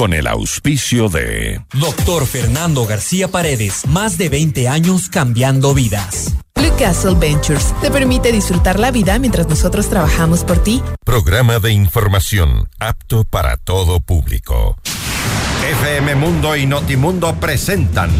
con el auspicio de Doctor Fernando García Paredes, más de 20 años cambiando vidas. Blue Castle Ventures te permite disfrutar la vida mientras nosotros trabajamos por ti. Programa de información apto para todo público. FM Mundo y Notimundo presentan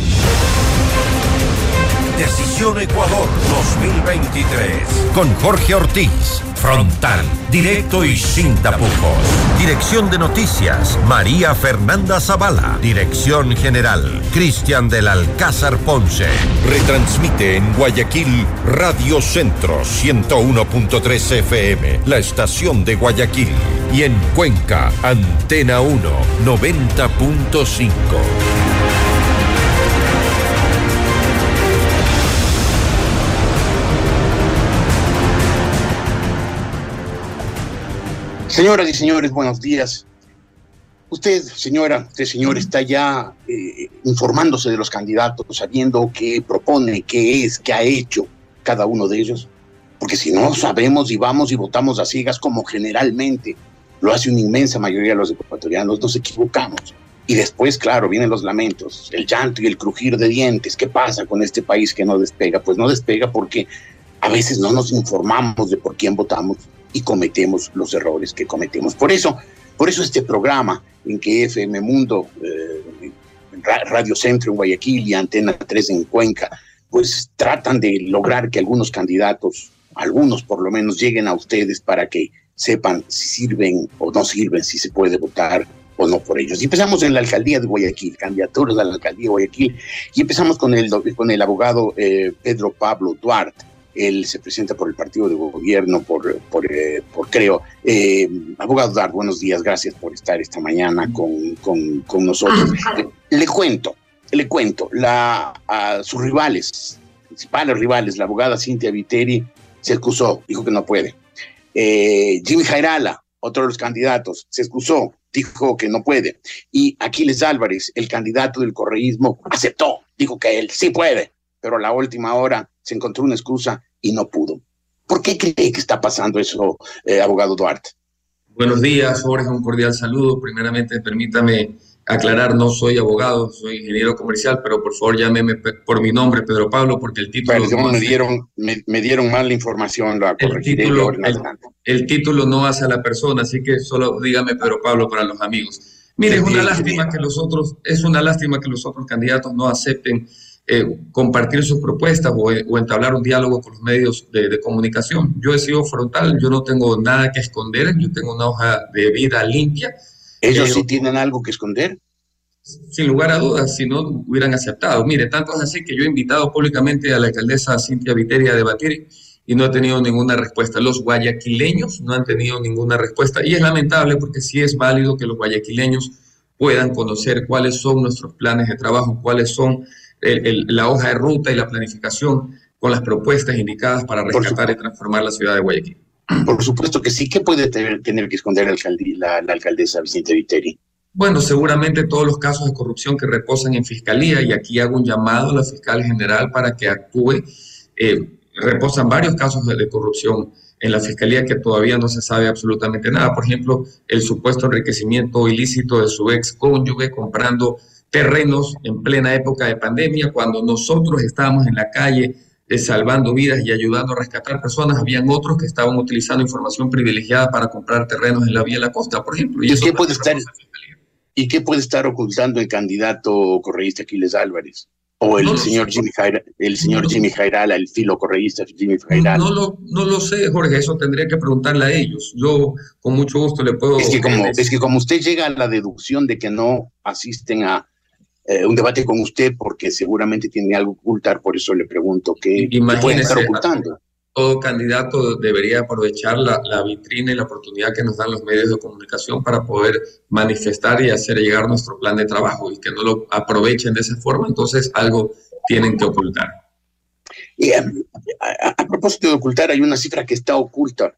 Decisión Ecuador 2023 con Jorge Ortiz. Frontal, directo y sin tapujos. Dirección de Noticias, María Fernanda Zavala. Dirección General, Cristian del Alcázar Ponce. Retransmite en Guayaquil Radio Centro 101.3 FM, la estación de Guayaquil. Y en Cuenca, Antena 1 90.5. Señoras y señores, buenos días. Usted, señora, usted, señor, está ya eh, informándose de los candidatos, sabiendo qué propone, qué es, qué ha hecho cada uno de ellos. Porque si no sabemos y vamos y votamos a ciegas como generalmente lo hace una inmensa mayoría de los ecuatorianos, nos equivocamos. Y después, claro, vienen los lamentos, el llanto y el crujir de dientes. ¿Qué pasa con este país que no despega? Pues no despega porque a veces no nos informamos de por quién votamos y cometemos los errores que cometemos. Por eso, por eso este programa en que FM Mundo, eh, Radio Centro en Guayaquil y Antena 3 en Cuenca, pues tratan de lograr que algunos candidatos, algunos por lo menos, lleguen a ustedes para que sepan si sirven o no sirven, si se puede votar o no por ellos. Y empezamos en la alcaldía de Guayaquil, candidaturas a la alcaldía de Guayaquil, y empezamos con el, con el abogado eh, Pedro Pablo Duarte él se presenta por el partido de gobierno, por, por, eh, creo. Eh, abogado Dar, buenos días, gracias por estar esta mañana con, con, nosotros. Le, cuento, le cuento, la, a sus rivales, principales rivales, la abogada Cintia Viteri, se excusó, dijo que no puede. Eh, Jimmy Jairala, otro de los candidatos, se excusó, dijo que no puede. Y Aquiles Álvarez, el candidato del correísmo, aceptó, dijo que él sí puede, pero a la última hora se encontró una excusa y no pudo. ¿Por qué cree que está pasando eso, eh, abogado Duarte? Buenos días, Jorge, un cordial saludo. Primeramente, permítame aclarar, no soy abogado, soy ingeniero comercial, pero por favor llámeme por mi nombre, Pedro Pablo, porque el título... no me, dieron, me, dieron mal la información, la el título, el, título no hace a la persona, así que solo dígame Pedro Pablo para los amigos. Mire, es una lástima que los otros, es una lástima que los otros candidatos no acepten eh, compartir sus propuestas o, entablar un diálogo con los medios de, comunicación. Yo he sido frontal, yo no tengo nada que esconder, yo tengo una hoja de vida limpia. ¿Ellos sí tienen algo que esconder? Sin lugar a dudas, si no hubieran aceptado. Mire, tanto es así que yo he invitado públicamente a la alcaldesa Cintia Viteria a debatir y no ha tenido ninguna respuesta. Los guayaquileños no han tenido ninguna respuesta y es lamentable porque sí es válido que los guayaquileños puedan conocer cuáles son nuestros planes de trabajo, cuáles son la hoja de ruta y la planificación con las propuestas indicadas para rescatar y transformar la ciudad de Guayaquil. Por supuesto que sí. ¿Qué puede tener, que esconder la, la, alcaldesa Vicente Viteri? Bueno, seguramente todos los casos de corrupción que reposan en fiscalía, y aquí hago un llamado a la fiscal general para que actúe. Eh, reposan varios casos de, de corrupción en la fiscalía que todavía no se sabe absolutamente nada. Por ejemplo, el supuesto enriquecimiento ilícito de su ex cónyuge comprando terrenos en plena época de pandemia, cuando nosotros estábamos en la calle eh, salvando vidas y ayudando a rescatar personas, habían otros que estaban utilizando información privilegiada para comprar terrenos en la vía de la costa, por ejemplo. ¿Y, qué puede estar, ¿Y qué puede estar ocultando el candidato correísta Aquiles Álvarez? o el señor Jimmy Jaira, el señor Jimmy Jairala, el filo correísta Jimmy Jairala. No lo, no lo sé, Jorge, eso tendría que preguntarle a ellos. Yo con mucho gusto le puedo... Es que como, es que como usted llega a la deducción de que no asisten a, eh, un debate con usted porque seguramente tiene algo que ocultar, por eso le pregunto qué puede estar ocultando. Todo candidato debería aprovechar la, la, vitrina y la oportunidad que nos dan los medios de comunicación para poder manifestar y hacer llegar nuestro plan de trabajo y que no lo aprovechen de esa forma, entonces algo tienen que ocultar. Y, a, a, propósito de ocultar, hay una cifra que está oculta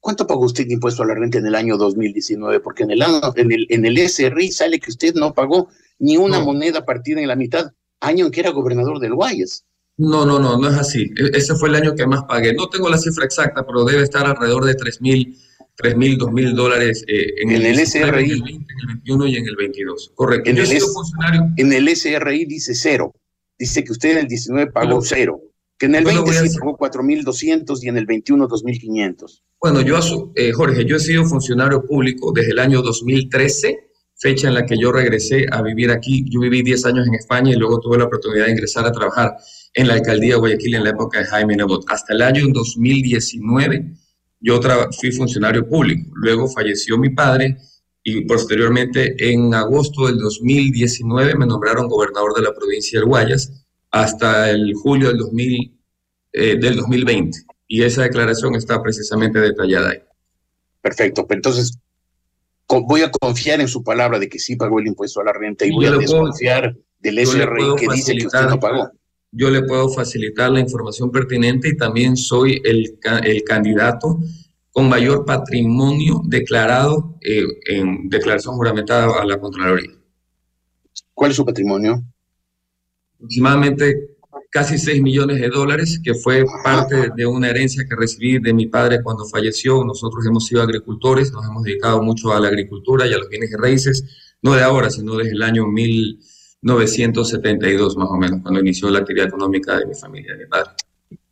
¿Cuánto pagó usted de impuesto a la renta en el año 2019? Porque en el, en el, en el SRI sale que usted no pagó ni una moneda partida en la mitad, año en que era gobernador del Guayas. No, no, no, no es así. E, ese fue el año que más pagué. No tengo la cifra exacta, pero debe estar alrededor de 3 mil 3 mil, 2 mil dólares eh, en, el, SRI. En el, 20, en el 21 y en el 22. Correcto. En el, funcionario. en el SRI dice cero. Dice que usted en el 19 pagó cero. Que en el 20 sí pagó 4.200 y en el 21 2.500. Bueno, yo, eh, Jorge, yo he sido funcionario público desde el año 2013 fecha en la que yo regresé a vivir aquí. Yo viví 10 años en España y luego tuve la oportunidad de ingresar a trabajar en la alcaldía de Guayaquil en la época de Jaime Nebot. Hasta el año 2019 yo fui funcionario público. Luego falleció mi padre y posteriormente en agosto del 2019 me nombraron gobernador de la provincia del Guayas hasta el julio del, 2000, eh, del 2020. Y esa declaración está precisamente detallada ahí. Perfecto. Pues voy a confiar en su palabra de que sí pagó el impuesto a la renta y voy a desconfiar del SRI que dice que usted no pagó. Yo le puedo facilitar la información pertinente y también soy el, el candidato con mayor patrimonio declarado eh, en declaración juramentada a la Contraloría. ¿Cuál es su patrimonio? Aproximadamente casi 6 millones de dólares, que fue parte de una herencia que recibí de mi padre cuando falleció. Nosotros hemos sido agricultores, nos hemos dedicado mucho a la agricultura y a los bienes de raíces, no de ahora, sino desde el año 1972 más o menos, cuando inició la actividad económica de mi familia, mi padre.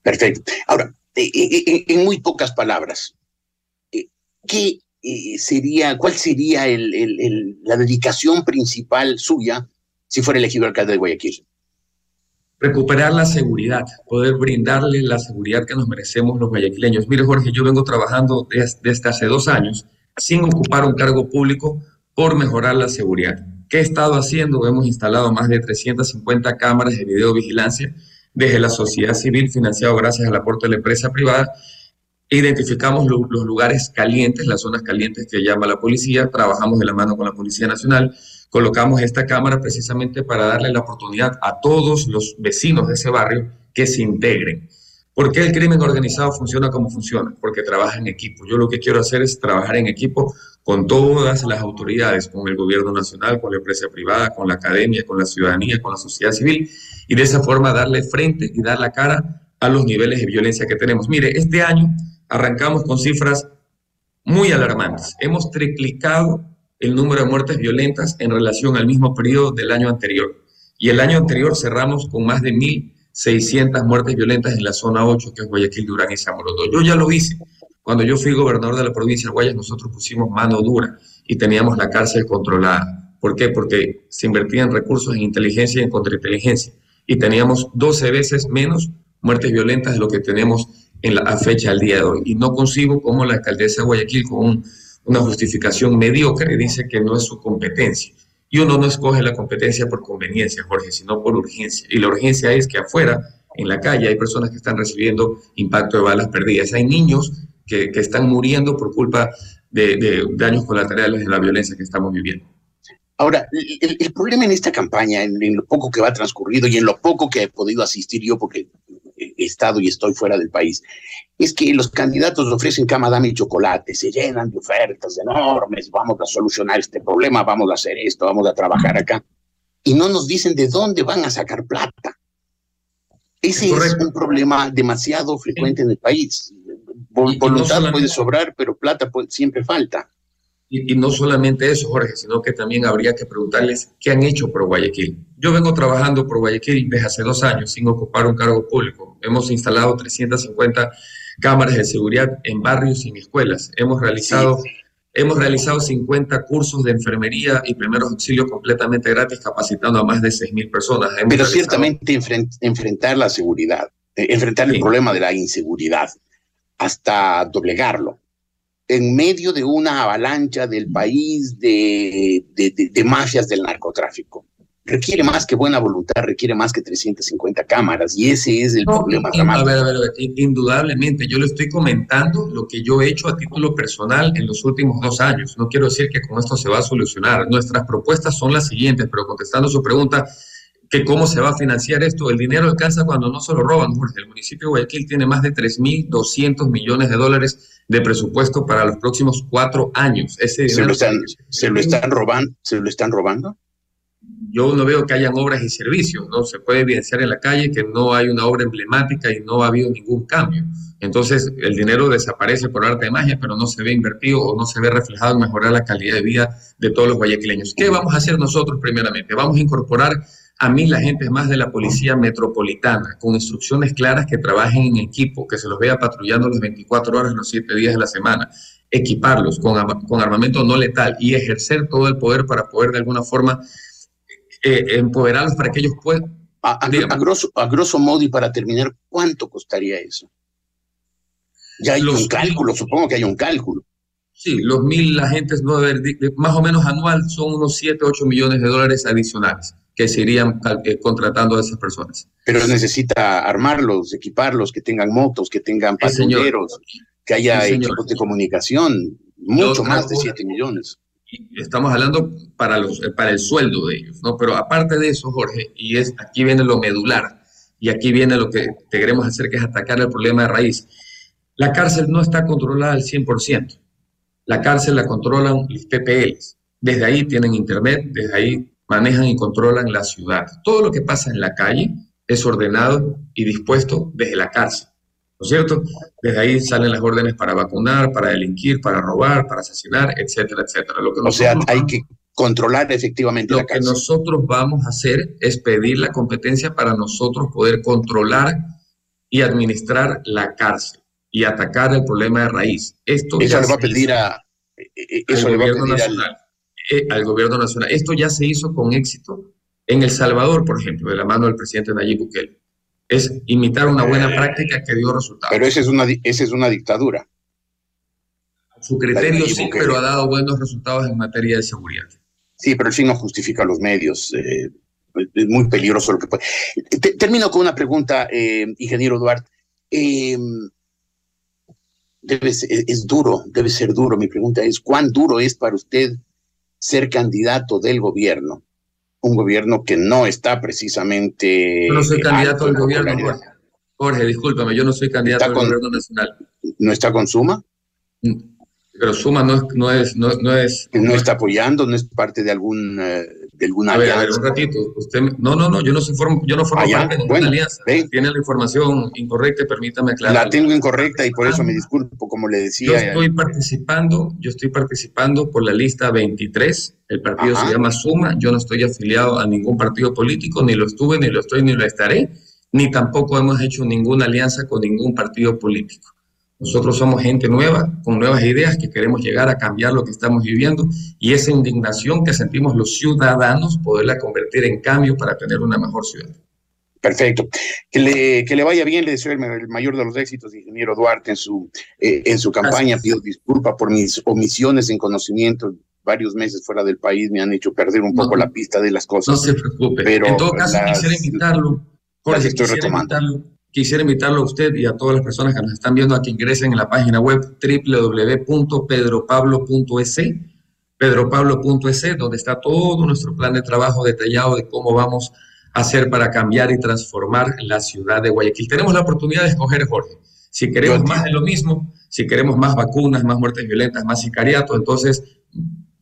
Perfecto. Ahora, eh, eh, eh, en muy pocas palabras, ¿qué sería, cuál sería la dedicación principal suya si fuera elegido alcalde de Guayaquil? Recuperar la seguridad, poder brindarle la seguridad que nos merecemos los guayaquileños. Mire, Jorge, yo vengo trabajando desde, hace dos años sin ocupar un cargo público por mejorar la seguridad. ¿Qué he estado haciendo? Hemos instalado más de 350 cámaras de videovigilancia desde la sociedad civil, financiado gracias al aporte de la empresa privada. Identificamos los lugares calientes, las zonas calientes que llama la policía, trabajamos de la mano con la Policía Nacional, colocamos esta cámara precisamente para darle la oportunidad a todos los vecinos de ese barrio que se integren. ¿Por qué el crimen organizado funciona como funciona? Porque trabaja en equipo. Yo lo que quiero hacer es trabajar en equipo con todas las autoridades, con el gobierno nacional, con la empresa privada, con la academia, con la ciudadanía, con la sociedad civil, y de esa forma darle frente y dar la cara a los niveles de violencia que tenemos. Mire, este año arrancamos con cifras muy alarmantes. Hemos triplicado el número de muertes violentas en relación al mismo periodo del año anterior. Y el año anterior cerramos con más de 1.600 muertes violentas en la zona 8, que es Guayaquil, Durán y Zamorotó. Yo ya lo hice. Cuando yo fui gobernador de la provincia de Guayas, nosotros pusimos mano dura y teníamos la cárcel controlada. ¿Por qué? Porque se invertían recursos en inteligencia y en contrainteligencia. Y teníamos 12 veces menos muertes violentas de lo que tenemos en la fecha al día de hoy. Y no consigo como la alcaldesa de Guayaquil con un una justificación mediocre, dice que no es su competencia. Y uno no escoge la competencia por conveniencia, Jorge, sino por urgencia. Y la urgencia es que afuera, en la calle, hay personas que están recibiendo impacto de balas perdidas. Hay niños que, están muriendo por culpa de, daños colaterales de la violencia que estamos viviendo. Ahora, el, problema en esta campaña, en, en, lo poco que va transcurrido y en lo poco que he podido asistir yo, porque estado y estoy fuera del país, es que los candidatos ofrecen cama, dame y chocolate, se llenan de ofertas enormes, vamos a solucionar este problema, vamos a hacer esto, vamos a trabajar acá, y no nos dicen de dónde van a sacar plata. Ese es un problema demasiado frecuente en el país. Voluntad puede sobrar, pero plata siempre falta. Y, no solamente eso, Jorge, sino que también habría que preguntarles qué han hecho por Guayaquil. Yo vengo trabajando por Guayaquil desde hace dos años sin ocupar un cargo público. Hemos instalado 350 cámaras de seguridad en barrios y en escuelas. Hemos realizado, hemos realizado 50 cursos de enfermería y primeros auxilios completamente gratis, capacitando a más de 6.000 personas. Pero ciertamente enfrentar la seguridad, eh, enfrentar el problema de la inseguridad, hasta doblegarlo en medio de una avalancha del país de, de, mafias del narcotráfico. Requiere más que buena voluntad, requiere más que 350 cámaras y ese es el problema A ver, a ver, indudablemente, yo le estoy comentando lo que yo he hecho a título personal en los últimos dos años. No quiero decir que con esto se va a solucionar. Nuestras propuestas son las siguientes, pero contestando su pregunta, que cómo se va a financiar esto. El dinero alcanza cuando no se lo roban, Jorge. El municipio de Guayaquil tiene más de 3.200 millones de dólares de presupuesto para los próximos cuatro años. Ese ¿Se, lo están, ¿Se lo están robando? ¿Se lo están robando? yo no veo que hayan obras y servicios, ¿no? Se puede evidenciar en la calle que no hay una obra emblemática y no ha habido ningún cambio. Entonces, el dinero desaparece por arte de magia, pero no se ve invertido o no se ve reflejado en mejorar la calidad de vida de todos los guayaquileños. ¿Qué vamos a hacer nosotros primeramente? Vamos a incorporar a mil agentes más de la Policía Metropolitana, con instrucciones claras que trabajen en equipo, que se los vea patrullando las 24 horas los 7 días de la semana, equiparlos con, con armamento no letal y ejercer todo el poder para poder de alguna forma eh, empoderarlos para que ellos puedan... A, a, grosso, a grosso modo y para terminar, ¿cuánto costaría eso? Ya hay un cálculo, supongo que hay un cálculo. Sí, los mil agentes, más o menos anual, son unos 7, 8 millones de dólares adicionales que se irían eh, contratando a esas personas. Pero necesita armarlos, equiparlos, que tengan motos, que tengan pasajeros, que haya equipos de comunicación, mucho más de 7 millones estamos hablando para, los, para el sueldo de ellos, ¿no? Pero aparte de eso, Jorge, y es aquí viene lo medular, y aquí viene lo que queremos hacer, que es atacar el problema de raíz. La cárcel no está controlada al 100%. La cárcel la controlan los PPLs. Desde ahí tienen internet, desde ahí manejan y controlan la ciudad. Todo lo que pasa en la calle es ordenado y dispuesto desde la cárcel. ¿no es cierto? Desde ahí salen las órdenes para vacunar, para delinquir, para robar, para asesinar, etcétera, etcétera. Lo que o sea, hay que controlar efectivamente lo que nosotros vamos a hacer es pedir la competencia para nosotros poder controlar y administrar la cárcel y atacar el problema de raíz. Esto eso le va a pedir a, eh, eh, eso al gobierno nacional. Eh, al gobierno nacional. Esto ya se hizo con éxito en El Salvador, por ejemplo, de la mano del presidente Nayib Bukele es imitar una buena eh, práctica que dio resultados. Pero esa es una, esa es una dictadura. su criterio sí, pero ha dado buenos resultados en materia de seguridad. Sí, pero el fin no justifica los medios. Eh, es muy peligroso lo que puede. termino con una pregunta, eh, ingeniero Duarte. debe es duro, debe ser duro. Mi pregunta es, ¿cuán duro es para usted ser candidato del gobierno un gobierno que no está precisamente... Yo no soy candidato al gobierno, Jorge. Jorge, discúlpame, yo no soy candidato al gobierno nacional. ¿No está con Suma? Mm, pero Suma no es... No, es, no, no, es, no está apoyando, no es parte de algún... Eh, de alguna a ver, a ver, un ratito. Usted, no, no, no, yo no, soy yo no formo ah, parte de ninguna alianza. Tiene la información incorrecta, permítame aclarar. La tengo incorrecta y por eso me disculpo, como le decía. Yo estoy participando, yo estoy participando por la lista 23. El partido se llama Suma. Yo no estoy afiliado a ningún partido político, ni lo estuve, ni lo estoy, ni lo estaré. Ni tampoco hemos hecho ninguna alianza con ningún partido político. Nosotros somos gente nueva, con nuevas ideas, que queremos llegar a cambiar lo que estamos viviendo y esa indignación que sentimos los ciudadanos, poderla convertir en cambio para tener una mejor ciudad. Perfecto. Que le, que le vaya bien, le deseo el, mayor de los éxitos, ingeniero Duarte, en su, eh, en su campaña. Pido disculpa por mis omisiones en conocimiento. Varios meses fuera del país me han hecho perder un poco la pista de las cosas. No se preocupe. Pero en todo caso, quisiera invitarlo. Jorge, estoy retomando quisiera invitarlo a usted y a todas las personas que nos están viendo a que ingresen en la página web www.pedropablo.es, pedropablo.es, donde está todo nuestro plan de trabajo detallado de cómo vamos a hacer para cambiar y transformar la ciudad de Guayaquil. Tenemos la oportunidad de escoger, Jorge. Si queremos más de lo mismo, si queremos más vacunas, más muertes violentas, más sicariato, entonces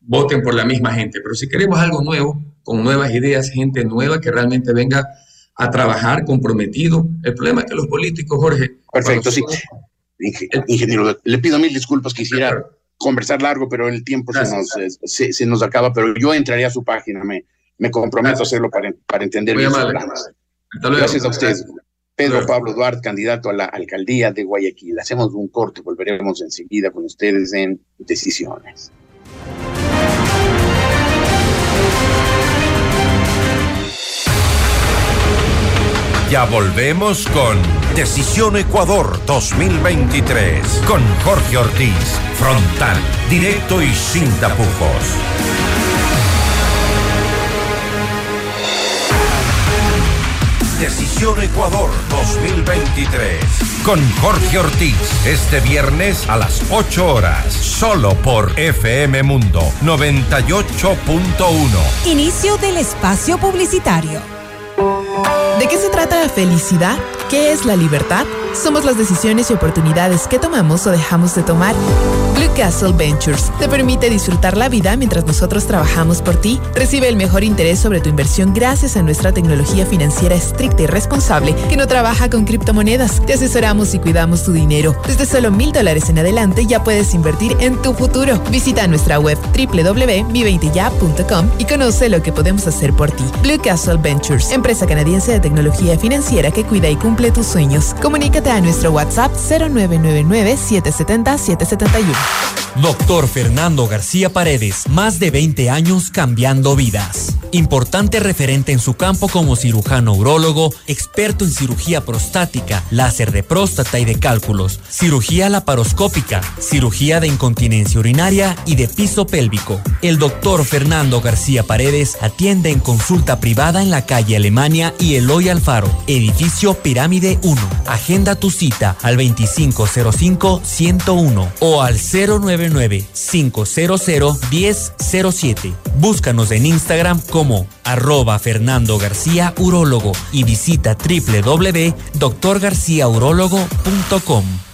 voten por la misma gente. Pero si queremos algo nuevo, con nuevas ideas, gente nueva que realmente venga a trabajar comprometido. El problema es que los políticos, Jorge. Perfecto, sí. Ingeniero, le pido mil disculpas, quisiera conversar largo, pero el tiempo se nos, se, nos, acaba, pero yo entraré a su página, me, me comprometo a hacerlo para, para entender bien Gracias a ustedes. Pedro Pablo Duarte, candidato a la alcaldía de Guayaquil. Hacemos un corte, volveremos enseguida con ustedes en Decisiones. Ya volvemos con Decisión Ecuador 2023 con Jorge Ortiz. Frontal, directo y sin tapujos. Decisión Ecuador 2023 con Jorge Ortiz este viernes a las 8 horas solo por FM Mundo 98.1. Inicio del espacio publicitario. ¿De qué se trata la felicidad? ¿Qué es la libertad? Somos las decisiones y oportunidades que tomamos o dejamos de tomar. Blue Castle Ventures te permite disfrutar la vida mientras nosotros trabajamos por ti. Recibe el mejor interés sobre tu inversión gracias a nuestra tecnología financiera estricta y responsable que no trabaja con criptomonedas. Te asesoramos y cuidamos tu dinero. Desde solo mil dólares en adelante ya puedes invertir en tu futuro. Visita nuestra web www.mi20ya.com y conoce lo que podemos hacer por ti. Blue Castle Ventures, empresa canadiense de tecnología financiera que cuida y cumple tus sueños. Comunícate a nuestro WhatsApp 0999-770-771. Doctor Fernando García Paredes, más de 20 años cambiando vidas. Importante referente en su campo como cirujano urólogo, experto en cirugía prostática, láser de próstata y de cálculos, cirugía laparoscópica, cirugía de incontinencia urinaria y de piso pélvico. El doctor Fernando García Paredes atiende en consulta privada en la calle Alemania y Eloy Alfaro, edificio Pirámide 1. Agenda tu cita al 2505-101 o al 099-500-1007. Búscanos en Instagram como arroba Fernando García Urólogo y visita www.doctorgarciaurologo.com.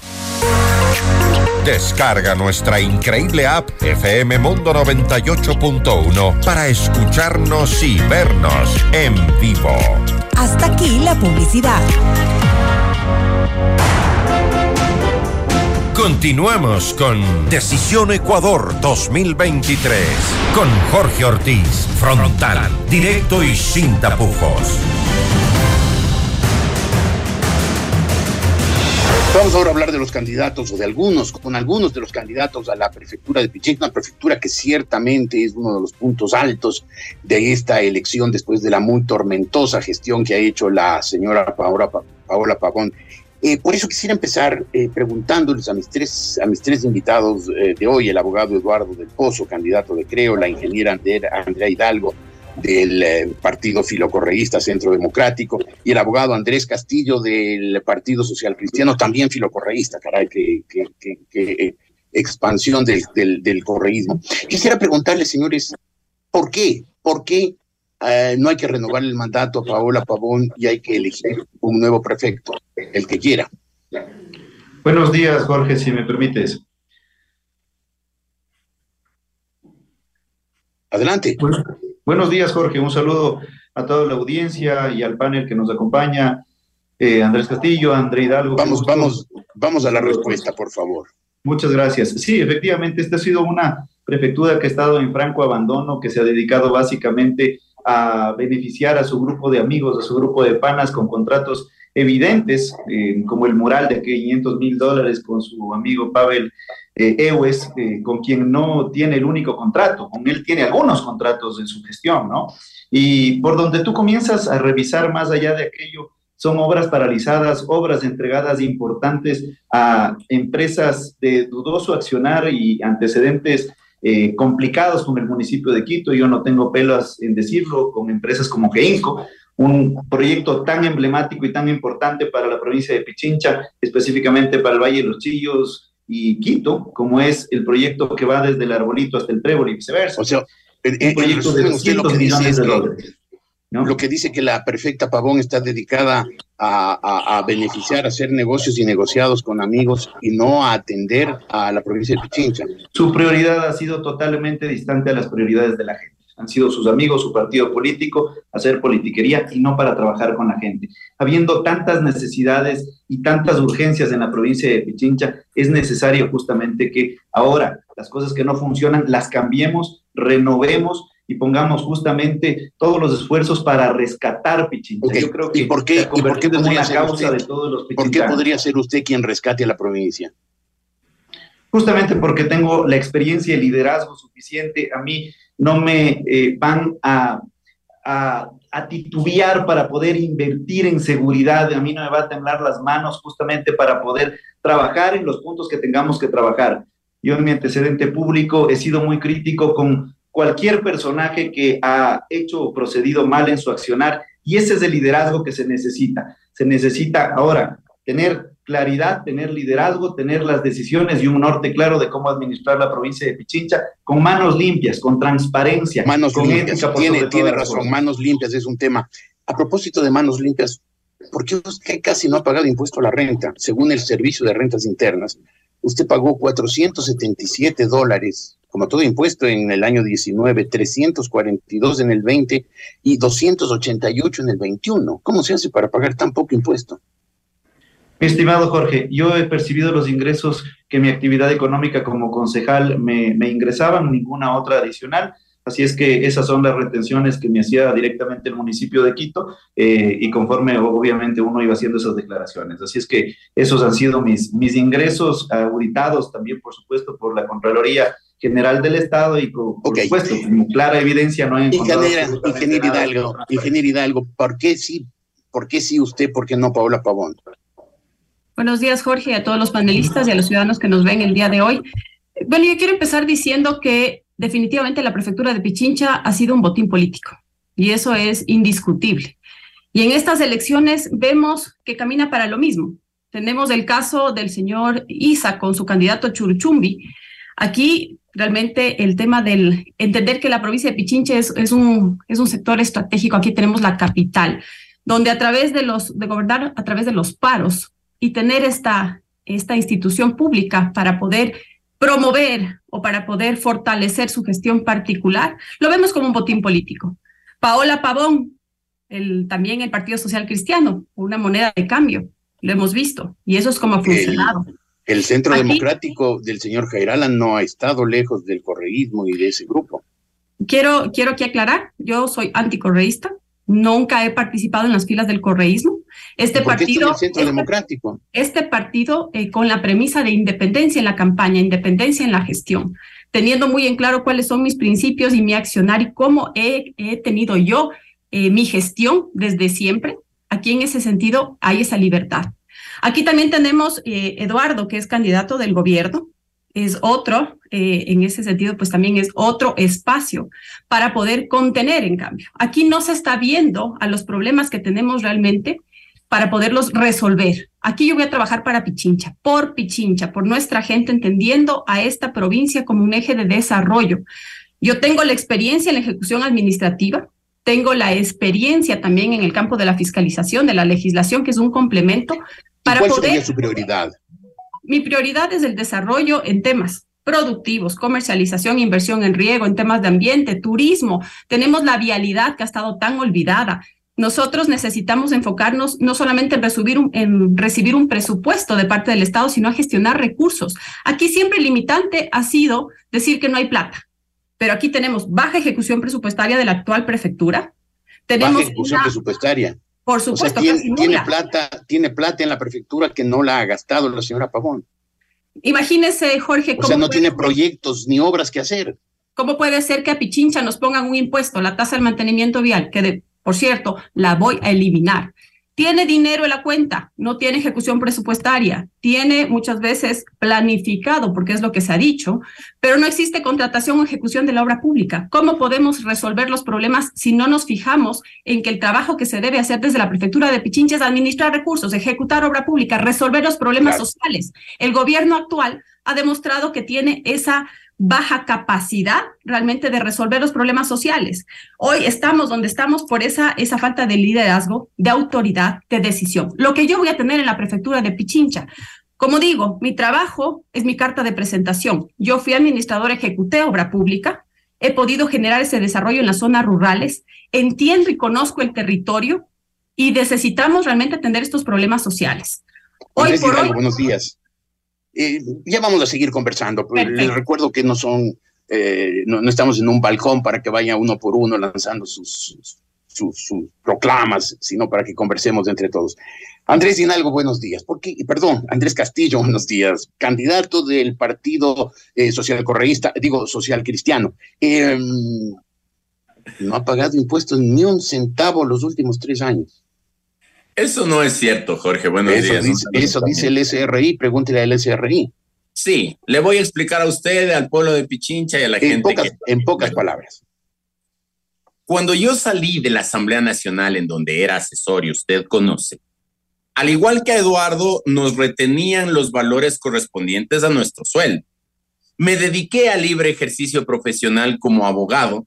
Descarga nuestra increíble app FM Mundo 98.1 para escucharnos y vernos en vivo. Hasta aquí la publicidad. Continuamos con Decisión Ecuador 2023 con Jorge Ortiz, frontal, directo y sin tapujos. Vamos ahora a hablar de los candidatos o de algunos, con algunos de los candidatos a la prefectura de Pichincha, una prefectura que ciertamente es uno de los puntos altos de esta elección después de la muy tormentosa gestión que ha hecho la señora Paola, Paola Pavón. Eh, por eso quisiera empezar eh, preguntándoles a mis tres, a mis tres invitados eh, de hoy, el abogado Eduardo del Pozo, candidato de Creo, la ingeniera Andrea Hidalgo, del eh, Partido Filocorreísta Centro Democrático, y el abogado Andrés Castillo del Partido Social Cristiano, también filocorreísta, caray, que, que, expansión del, del, correísmo. Quisiera preguntarles, señores, ¿por qué? ¿Por qué eh, no hay que renovar el mandato a Paola Pavón y hay que elegir un nuevo prefecto, el que quiera? Buenos días, Jorge, si me permites. Adelante. Buenos días, Jorge. Un saludo a toda la audiencia y al panel que nos acompaña. Eh, Andrés Castillo, André Hidalgo. Vamos, vamos, vamos a la respuesta, por favor. Muchas gracias. Sí, efectivamente, esta ha sido una prefectura que ha estado en franco abandono, que se ha dedicado básicamente a beneficiar a su grupo de amigos, a su grupo de panas con contratos evidentes, eh, como el mural de 500 mil dólares con su amigo Pavel eh, Ewes, eh, con quien no tiene el único contrato, con él tiene algunos contratos en su gestión, ¿no? Y por donde tú comienzas a revisar más allá de aquello, son obras paralizadas, obras entregadas importantes a empresas de dudoso accionar y antecedentes eh, complicados con el municipio de Quito. Yo no tengo pelos en decirlo, con empresas como Geinco, un proyecto tan emblemático y tan importante para la provincia de Pichincha, específicamente para el Valle de los Chillos y Quito, como es el proyecto que va desde el arbolito hasta el trébol y viceversa. O sea, un proyecto de 200 millones de dólares. Lo que dice que la perfecta Pavón está dedicada a, a, beneficiar, a hacer negocios y negociados con amigos y no a atender a la provincia de Pichincha. Su prioridad ha sido totalmente distante a las prioridades de la gente han sido sus amigos, su partido político, hacer politiquería y no para trabajar con la gente. Habiendo tantas necesidades y tantas urgencias en la provincia de Pichincha, es necesario justamente que ahora las cosas que no funcionan las cambiemos, renovemos y pongamos justamente todos los esfuerzos para rescatar Pichincha. Yo creo que ¿Y por qué, ¿y por qué podría ser usted, de todos los ¿Por qué podría ser usted quien rescate a la provincia? Justamente porque tengo la experiencia y el liderazgo suficiente. A mí no me eh, van a, a, titubear para poder invertir en seguridad, a mí no me va a temblar las manos justamente para poder trabajar en los puntos que tengamos que trabajar. Yo en mi antecedente público he sido muy crítico con cualquier personaje que ha hecho o procedido mal en su accionar y ese es el liderazgo que se necesita. Se necesita ahora tener claridad, tener liderazgo, tener las decisiones y un norte claro de cómo administrar la provincia de Pichincha con manos limpias, con transparencia. Manos limpias, tiene, tiene razón, manos limpias es un tema. A propósito de manos limpias, ¿por qué usted casi no ha pagado impuesto a la renta? Según el Servicio de Rentas Internas, usted pagó 477 dólares, como todo impuesto en el año 19, 342 en el 20 y 288 en el 21. ¿Cómo se hace para pagar tan poco impuesto? Mi estimado Jorge, yo he percibido los ingresos que mi actividad económica como concejal me, me ingresaban, ninguna otra adicional. Así es que esas son las retenciones que me hacía directamente el municipio de Quito eh, y conforme obviamente uno iba haciendo esas declaraciones. Así es que esos han sido mis, mis ingresos auditados también, por supuesto, por la Contraloría General del Estado y por supuesto, como clara evidencia no hay ingeniero, ingeniero Hidalgo, ingeniero Hidalgo, ¿por qué sí, por qué sí usted, por qué no Paola Pavón? Buenos días, Jorge, a todos los panelistas y a los ciudadanos que nos ven el día de hoy. Bueno, yo quiero empezar diciendo que definitivamente la prefectura de Pichincha ha sido un botín político y eso es indiscutible. Y en estas elecciones vemos que camina para lo mismo. Tenemos el caso del señor Isa con su candidato Churuchumbi. Aquí realmente el tema del entender que la provincia de Pichincha es, es, un, es un sector estratégico. Aquí tenemos la capital, donde a través de los, de gobernar a través de los paros y tener esta, esta institución pública para poder promover o para poder fortalecer su gestión particular, lo vemos como un botín político. Paola Pavón, el, también el Partido Social Cristiano, una moneda de cambio, lo hemos visto, y eso es como ha funcionado. El, centro democrático del señor Jairala no ha estado lejos del correísmo y de ese grupo. Quiero, quiero que aclarar, yo soy anticorreísta, nunca he participado en las filas del correísmo. Este partido, este, democrático? este partido eh, con la premisa de independencia en la campaña, independencia en la gestión, teniendo muy en claro cuáles son mis principios y mi accionar y cómo he, tenido yo eh, mi gestión desde siempre. Aquí en ese sentido hay esa libertad. Aquí también tenemos eh, Eduardo, que es candidato del gobierno, es otro, eh, en ese sentido, pues también es otro espacio para poder contener, en cambio. Aquí no se está viendo a los problemas que tenemos realmente para poderlos resolver. Aquí yo voy a trabajar para Pichincha, por Pichincha, por nuestra gente, entendiendo a esta provincia como un eje de desarrollo. Yo tengo la experiencia en la ejecución administrativa, tengo la experiencia también en el campo de la fiscalización, de la legislación, que es un complemento para ¿Cuál poder... Sería su prioridad? Mi prioridad es el desarrollo en temas productivos, comercialización, inversión en riego, en temas de ambiente, turismo. Tenemos la vialidad que ha estado tan olvidada. Nosotros necesitamos enfocarnos no solamente en recibir, un, en recibir un presupuesto de parte del Estado, sino a gestionar recursos. Aquí siempre el limitante ha sido decir que no hay plata, pero aquí tenemos baja ejecución presupuestaria de la actual prefectura. Tenemos baja ejecución presupuestaria. Por supuesto. tiene, plata, tiene plata en la prefectura que no la ha gastado la señora Pavón. Imagínese, Jorge. O sea, no tiene proyectos ni obras que hacer. ¿Cómo puede ser que a Pichincha nos pongan un impuesto, la tasa del mantenimiento vial, que de, por cierto, la voy a eliminar? tiene dinero en la cuenta, no tiene ejecución presupuestaria, tiene muchas veces planificado, porque es lo que se ha dicho, pero no existe contratación o ejecución de la obra pública. ¿Cómo podemos resolver los problemas si no nos fijamos en que el trabajo que se debe hacer desde la prefectura de Pichincha es administrar recursos, ejecutar obra pública, resolver los problemas sociales? El gobierno actual ha demostrado que tiene esa baja capacidad realmente de resolver los problemas sociales. Hoy estamos donde estamos por esa, esa falta de liderazgo, de autoridad, de decisión. Lo que yo voy a tener en la prefectura de Pichincha. Como digo, mi trabajo es mi carta de presentación. Yo fui administrador, ejecuté obra pública, he podido generar ese desarrollo en las zonas rurales, entiendo y conozco el territorio y necesitamos realmente atender estos problemas sociales. Hoy por hoy, buenos días. Eh, ya vamos a seguir conversando. Les recuerdo que no son, eh, no, estamos en un balcón para que vaya uno por uno lanzando sus, sus, proclamas, sino para que conversemos entre todos. Andrés Hinalgo, buenos días. Porque, perdón, Andrés Castillo, buenos días. Candidato del Partido eh, Social Correísta, digo, Social Cristiano. Em, no ha pagado impuestos ni un centavo los últimos tres años. Eso no es cierto, Jorge. Buenos eso días. Dice, eso dice el SRI. Pregúntele al SRI. Sí, le voy a explicar a usted, al pueblo de Pichincha y a la gente. Pocas, En pocas palabras. Cuando yo salí de la Asamblea Nacional, en donde era asesor y usted conoce, al igual que a Eduardo, nos retenían los valores correspondientes a nuestro sueldo. Me dediqué al libre ejercicio profesional como abogado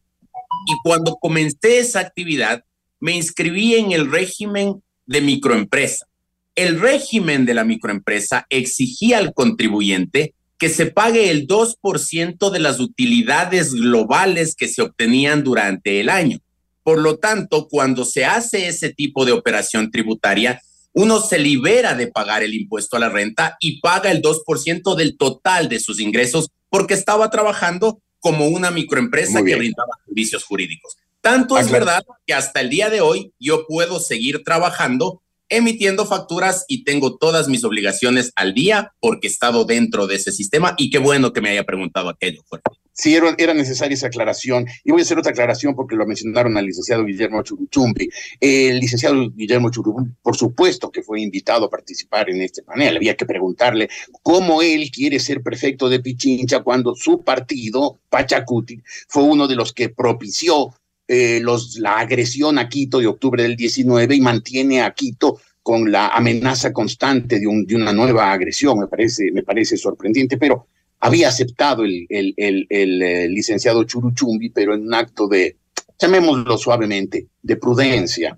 y cuando comencé esa actividad, me inscribí en el régimen de microempresa. El régimen de la microempresa exigía al contribuyente que se pague el 2% de las utilidades globales que se obtenían durante el año. Por lo tanto, cuando se hace ese tipo de operación tributaria, uno se libera de pagar el impuesto a la renta y paga el 2% del total de sus ingresos porque estaba trabajando como una microempresa que brindaba servicios jurídicos. Tanto es verdad que hasta el día de hoy yo puedo seguir trabajando emitiendo facturas y tengo todas mis obligaciones al día porque he estado dentro de ese sistema y qué bueno que me haya preguntado aquello, Jorge. Sí, era, necesaria esa aclaración. Y voy a hacer otra aclaración porque lo mencionaron al licenciado Guillermo Churuchumbi. El licenciado Guillermo Churuchumbi, por supuesto que fue invitado a participar en este panel. Había que preguntarle cómo él quiere ser prefecto de Pichincha cuando su partido, Pachacuti, fue uno de los que propició eh, la agresión a Quito de octubre del 19 y mantiene a Quito con la amenaza constante de, un, de una nueva agresión. Me parece, me parece sorprendente, pero había aceptado el, eh, licenciado Churuchumbi, pero en un acto de, llamémoslo suavemente, de prudencia,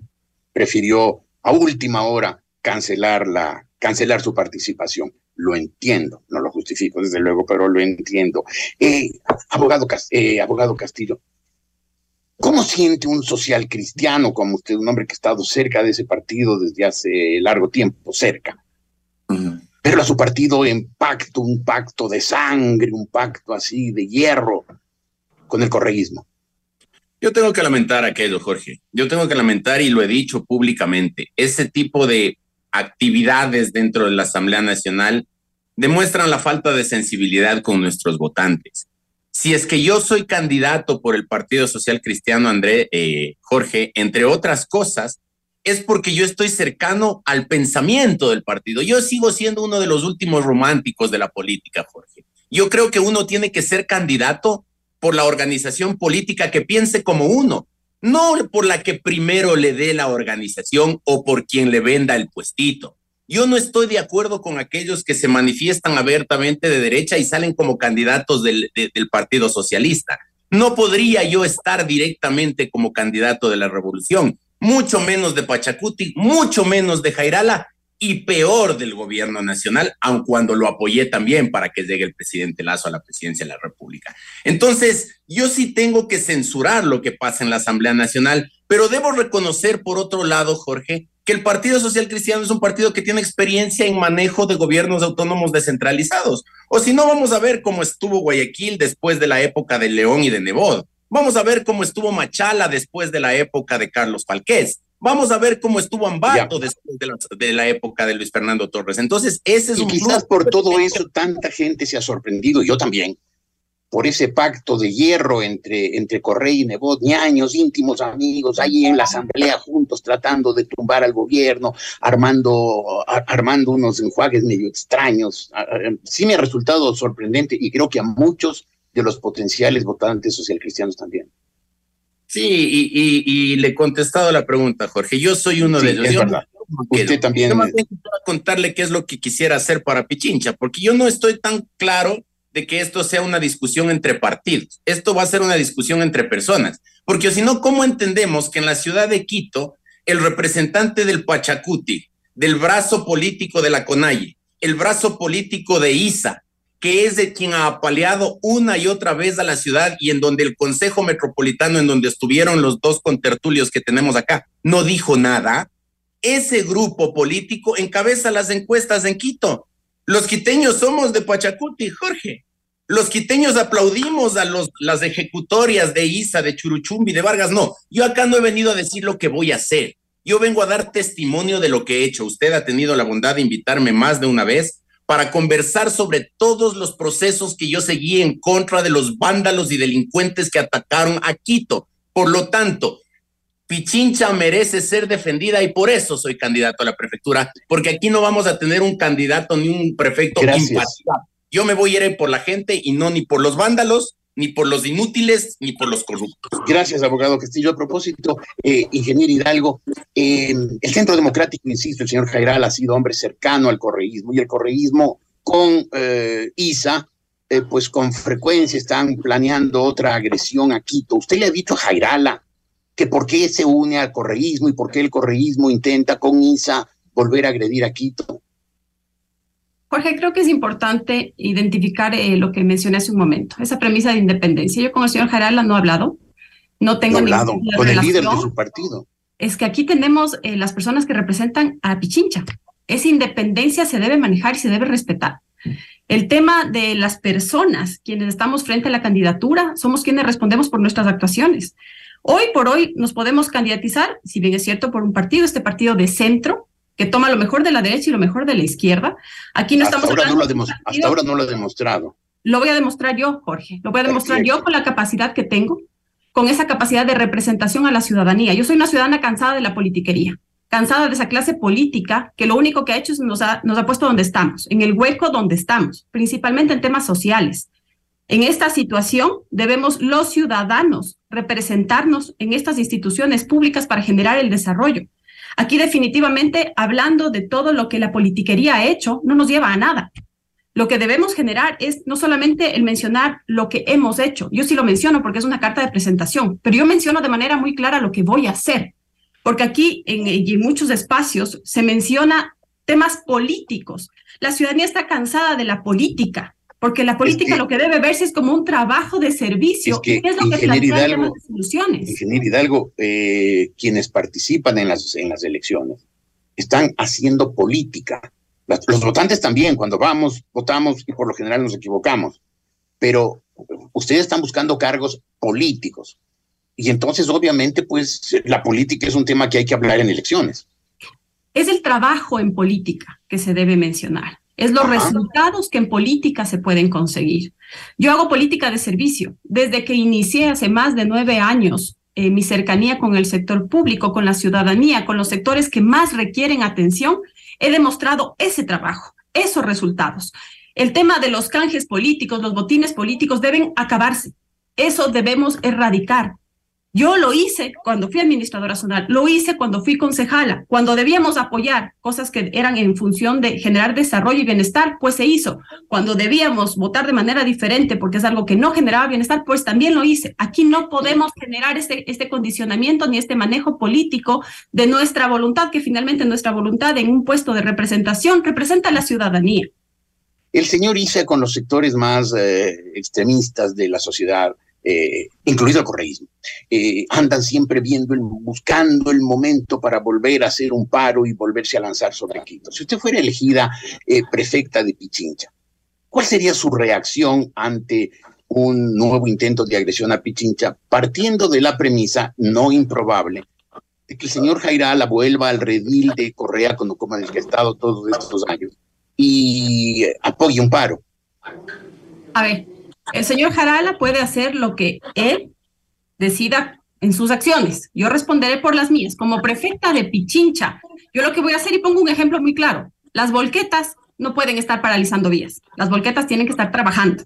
prefirió a última hora cancelar, la, cancelar su participación. Lo entiendo, no lo justifico desde luego, pero lo entiendo. Eh, abogado, abogado Castillo, ¿Cómo siente un social cristiano como usted, un hombre que ha estado cerca de ese partido desde hace largo tiempo, cerca? Pero a su partido en pacto, un pacto de sangre, un pacto así de hierro con el correísmo. Yo tengo que lamentar aquello, Jorge. Yo tengo que lamentar y lo he dicho públicamente. Ese tipo de actividades dentro de la Asamblea Nacional demuestran la falta de sensibilidad con nuestros votantes. Si es que yo soy candidato por el Partido Social Cristiano, André, eh, Jorge, entre otras cosas, es porque yo estoy cercano al pensamiento del partido. Yo sigo siendo uno de los últimos románticos de la política, Jorge. Yo creo que uno tiene que ser candidato por la organización política que piense como uno, no por la que primero le dé la organización o por quien le venda el puestito. Yo no estoy de acuerdo con aquellos que se manifiestan abiertamente de derecha y salen como candidatos del, Partido Socialista. No podría yo estar directamente como candidato de la revolución mucho menos de Pachacuti, mucho menos de Jairala y peor del gobierno nacional, aun cuando lo apoyé también para que llegue el presidente Lazo a la presidencia de la República. Entonces, yo sí tengo que censurar lo que pasa en la Asamblea Nacional, pero debo reconocer, por otro lado, Jorge, que el Partido Social Cristiano es un partido que tiene experiencia en manejo de gobiernos autónomos descentralizados. O si no, vamos a ver cómo estuvo Guayaquil después de la época de León y de Nebot. Vamos a ver cómo estuvo Machala después de la época de Carlos Falqués. Vamos a ver cómo estuvo Ambato después de la, época de Luis Fernando Torres. Entonces, ese es y quizás por todo eso tanta gente se ha sorprendido, yo también, por ese pacto de hierro entre, entre Correa y Nebot, años íntimos amigos, ahí en la asamblea juntos tratando de tumbar al gobierno, armando, armando unos enjuagues medio extraños. Ah, ah, sí me ha resultado sorprendente y creo que a muchos de los potenciales votantes socialcristianos también. Sí, y, le he contestado la pregunta, Jorge. Yo soy uno de ellos. Usted también. Yo más bien contarle qué es lo que quisiera hacer para Pichincha, porque yo no estoy tan claro de que esto sea una discusión entre partidos. Esto va a ser una discusión entre personas, porque si no, ¿cómo entendemos que en la ciudad de Quito el representante del Pachacuti, del brazo político de la CONAIE, el brazo político de ISA, que es de quien ha apaleado una y otra vez a la ciudad y en donde el Consejo Metropolitano, en donde estuvieron los dos contertulios que tenemos acá, no dijo nada, ese grupo político encabeza las encuestas en Quito. Los quiteños somos de Pachacuti, Jorge. Los quiteños aplaudimos a los, las ejecutorias de Isa, de Churuchumbi, de Vargas. No, yo acá no he venido a decir lo que voy a hacer. Yo vengo a dar testimonio de lo que he hecho. Usted ha tenido la bondad de invitarme más de una vez para conversar sobre todos los procesos que yo seguí en contra de los vándalos y delincuentes que atacaron a Quito. Por lo tanto, Pichincha merece ser defendida y por eso soy candidato a la prefectura, porque aquí no vamos a tener un candidato ni un prefecto imparcial. Yo me voy a ir por la gente y no ni por los vándalos, ni por los inútiles, ni por los corruptos. Gracias, abogado Castillo. A propósito, eh, ingeniero Hidalgo, eh, el Centro Democrático, insisto, el señor Jairal ha sido hombre cercano al correísmo y el correísmo con eh, ISA, pues con frecuencia están planeando otra agresión a Quito. ¿Usted le ha dicho a Jairala que por qué se une al correísmo y por qué el correísmo intenta con ISA volver a agredir a Quito. Jorge, creo que es importante identificar eh, lo que mencioné hace un momento, esa premisa de independencia. Yo con el señor Jarala no he hablado, no tengo no hablado, con el líder de su partido. Es que aquí tenemos eh, las personas que representan a Pichincha. Esa independencia se debe manejar y se debe respetar. El tema de las personas, quienes estamos frente a la candidatura, somos quienes respondemos por nuestras actuaciones. Hoy por hoy nos podemos candidatizar, si bien es cierto, por un partido, este partido de centro, que toma lo mejor de la derecha y lo mejor de la izquierda. Aquí no hasta estamos ahora no lo hasta ahora no lo ha demostrado. Lo voy a demostrar yo, Jorge. Lo voy a demostrar yo con la capacidad que tengo, con esa capacidad de representación a la ciudadanía. Yo soy una ciudadana cansada de la politiquería, cansada de esa clase política que lo único que ha hecho es nos ha, nos ha puesto donde estamos, en el hueco donde estamos, principalmente en temas sociales. En esta situación debemos los ciudadanos representarnos en estas instituciones públicas para generar el desarrollo. Aquí definitivamente, hablando de todo lo que la politiquería ha hecho, no nos lleva a nada. Lo que debemos generar es no solamente el mencionar lo que hemos hecho, yo sí lo menciono porque es una carta de presentación, pero yo menciono de manera muy clara lo que voy a hacer, porque aquí en, en muchos espacios se menciona temas políticos. La ciudadanía está cansada de la política, porque la política que, lo que debe verse es como un trabajo de servicio. Es que, ¿Qué es lo que Hidalgo, las soluciones? Ingeniero Hidalgo, eh, quienes participan en las, en las elecciones están haciendo política. Las, los votantes también, cuando vamos, votamos y por lo general nos equivocamos, pero ustedes están buscando cargos políticos. Y entonces, obviamente, pues la política es un tema que hay que hablar en elecciones. Es el trabajo en política que se debe mencionar. Es los Ajá. resultados que en política se pueden conseguir. Yo hago política de servicio. Desde que inicié hace más de nueve años eh, mi cercanía con el sector público, con la ciudadanía, con los sectores que más requieren atención, he demostrado ese trabajo, esos resultados. El tema de los canjes políticos, los botines políticos deben acabarse. Eso debemos erradicar. Yo lo hice cuando fui administradora zonal, lo hice cuando fui concejala, cuando debíamos apoyar cosas que eran en función de generar desarrollo y bienestar, pues se hizo. Cuando debíamos votar de manera diferente porque es algo que no generaba bienestar, pues también lo hice. Aquí no podemos generar este, este condicionamiento ni este manejo político de nuestra voluntad, que finalmente nuestra voluntad en un puesto de representación representa a la ciudadanía. El señor Isa con los sectores más eh, extremistas de la sociedad, eh, incluido el correísmo, eh, andan siempre viendo, el, buscando el momento para volver a hacer un paro y volverse a lanzar sobre Quito. Si usted fuera elegida eh, prefecta de Pichincha, ¿cuál sería su reacción ante un nuevo intento de agresión a Pichincha, partiendo de la premisa no improbable de que el señor Jairala vuelva al redil de Correa cuando que ha estado todos estos años y apoye un paro? A ver, el señor Jarala puede hacer lo que él decida en sus acciones. Yo responderé por las mías. Como prefecta de Pichincha, yo lo que voy a hacer, y pongo un ejemplo muy claro, las volquetas no pueden estar paralizando vías. Las volquetas tienen que estar trabajando.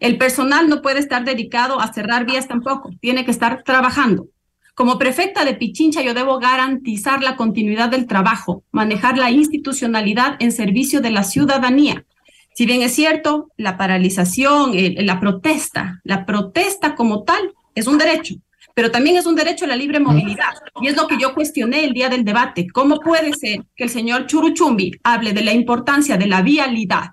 El personal no puede estar dedicado a cerrar vías tampoco, tiene que estar trabajando. Como prefecta de Pichincha, yo debo garantizar la continuidad del trabajo, manejar la institucionalidad en servicio de la ciudadanía. Si bien es cierto, la paralización, el, la protesta, la protesta como tal es un derecho, pero también es un derecho a la libre movilidad. Y es lo que yo cuestioné el día del debate. ¿Cómo puede ser que el señor Churuchumbi hable de la importancia de la vialidad,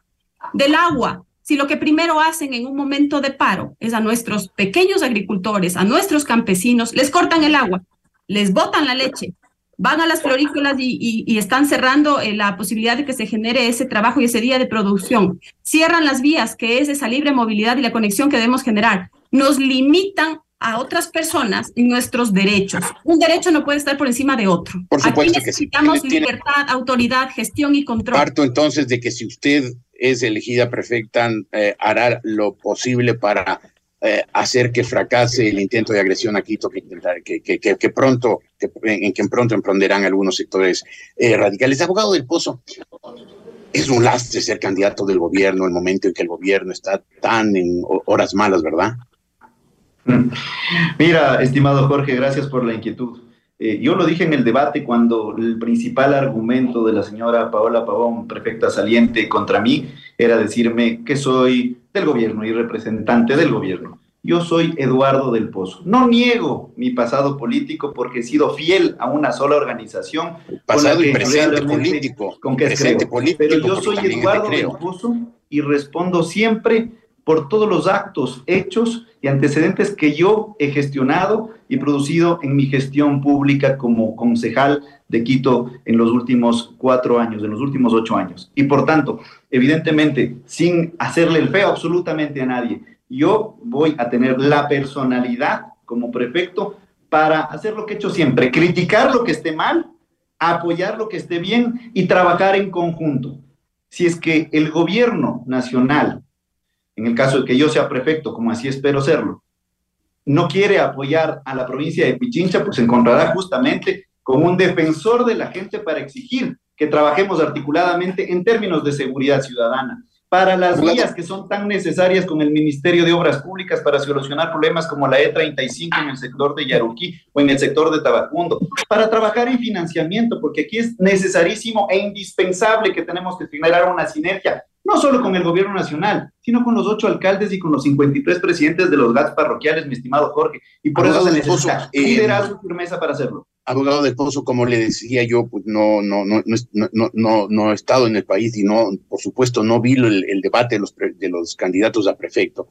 del agua, si lo que primero hacen en un momento de paro es a nuestros pequeños agricultores, a nuestros campesinos, les cortan el agua, les botan la leche, van a las florícolas y, y, y están cerrando eh, la posibilidad de que se genere ese trabajo y ese día de producción. Cierran las vías, que es esa libre movilidad y la conexión que debemos generar. Nos limitan a otras personas en nuestros derechos. Un derecho no puede estar por encima de otro. Por supuesto Aquí que sí. necesitamos libertad, autoridad, gestión y control. Parto entonces de que si usted es elegida prefecta, eh, hará lo posible para eh, hacer que fracase el intento de agresión a Quito que, pronto, en que pronto emprenderán algunos sectores eh, radicales. Abogado del Pozo, es un lastre ser candidato del gobierno el momento en que el gobierno está tan en horas malas, ¿verdad? Mira, estimado Jorge, gracias por la inquietud. Eh, yo lo dije en el debate cuando el principal argumento de la señora Paola Pavón, prefecta saliente, contra mí era decirme que soy del gobierno y representante del gobierno. yo soy Eduardo del Pozo. No niego mi pasado político porque he sido fiel a una sola organización. Pasado y presente político. Con que presente político. Pero yo soy Eduardo del Pozo y respondo siempre por todos los actos, hechos y antecedentes que yo he gestionado y producido en mi gestión pública como concejal de Quito en los últimos cuatro años, en los últimos ocho años. Y por tanto, evidentemente, sin hacerle el feo absolutamente a nadie, yo voy a tener la personalidad como prefecto para hacer lo que he hecho siempre, criticar lo que esté mal, apoyar lo que esté bien y trabajar en conjunto. Si es que el gobierno nacional, en el caso de que yo sea prefecto, como así espero serlo, no quiere apoyar a la provincia de Pichincha, pues se encontrará justamente con un defensor de la gente para exigir que trabajemos articuladamente en términos de seguridad ciudadana, para las vías que son tan necesarias con el Ministerio de Obras Públicas para solucionar problemas como la E35 en el sector de Yaruquí o en el sector de Tabacundo, para trabajar en financiamiento, porque aquí es necesarísimo e indispensable que tenemos que generar una sinergia, no solo con el gobierno nacional, sino con los ocho alcaldes y con los 53 presidentes de los GATS parroquiales, mi estimado Jorge, y por eso se necesita eh, liderazgo y firmeza para hacerlo abogado del Pozo, como le decía yo, pues no, no, no, no, no, no, he estado en el país y no, por supuesto, no vi el, debate de los, de los candidatos a prefecto.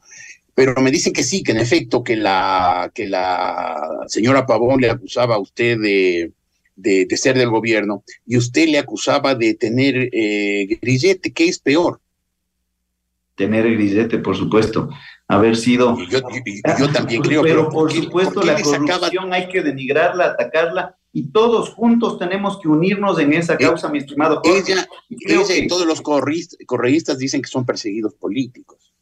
Pero me dicen que sí, que en efecto, que la, que la señora Pavón le acusaba a usted de, de, ser del gobierno y usted le acusaba de tener eh, grillete. ¿Qué es peor? Tener grillete, por supuesto haber sido. yo, también creo, pero, por supuesto la corrupción hay que denigrarla, atacarla y todos juntos tenemos que unirnos en esa eh, causa, mi estimado. Ella, ella y todos los correístas dicen que son perseguidos políticos.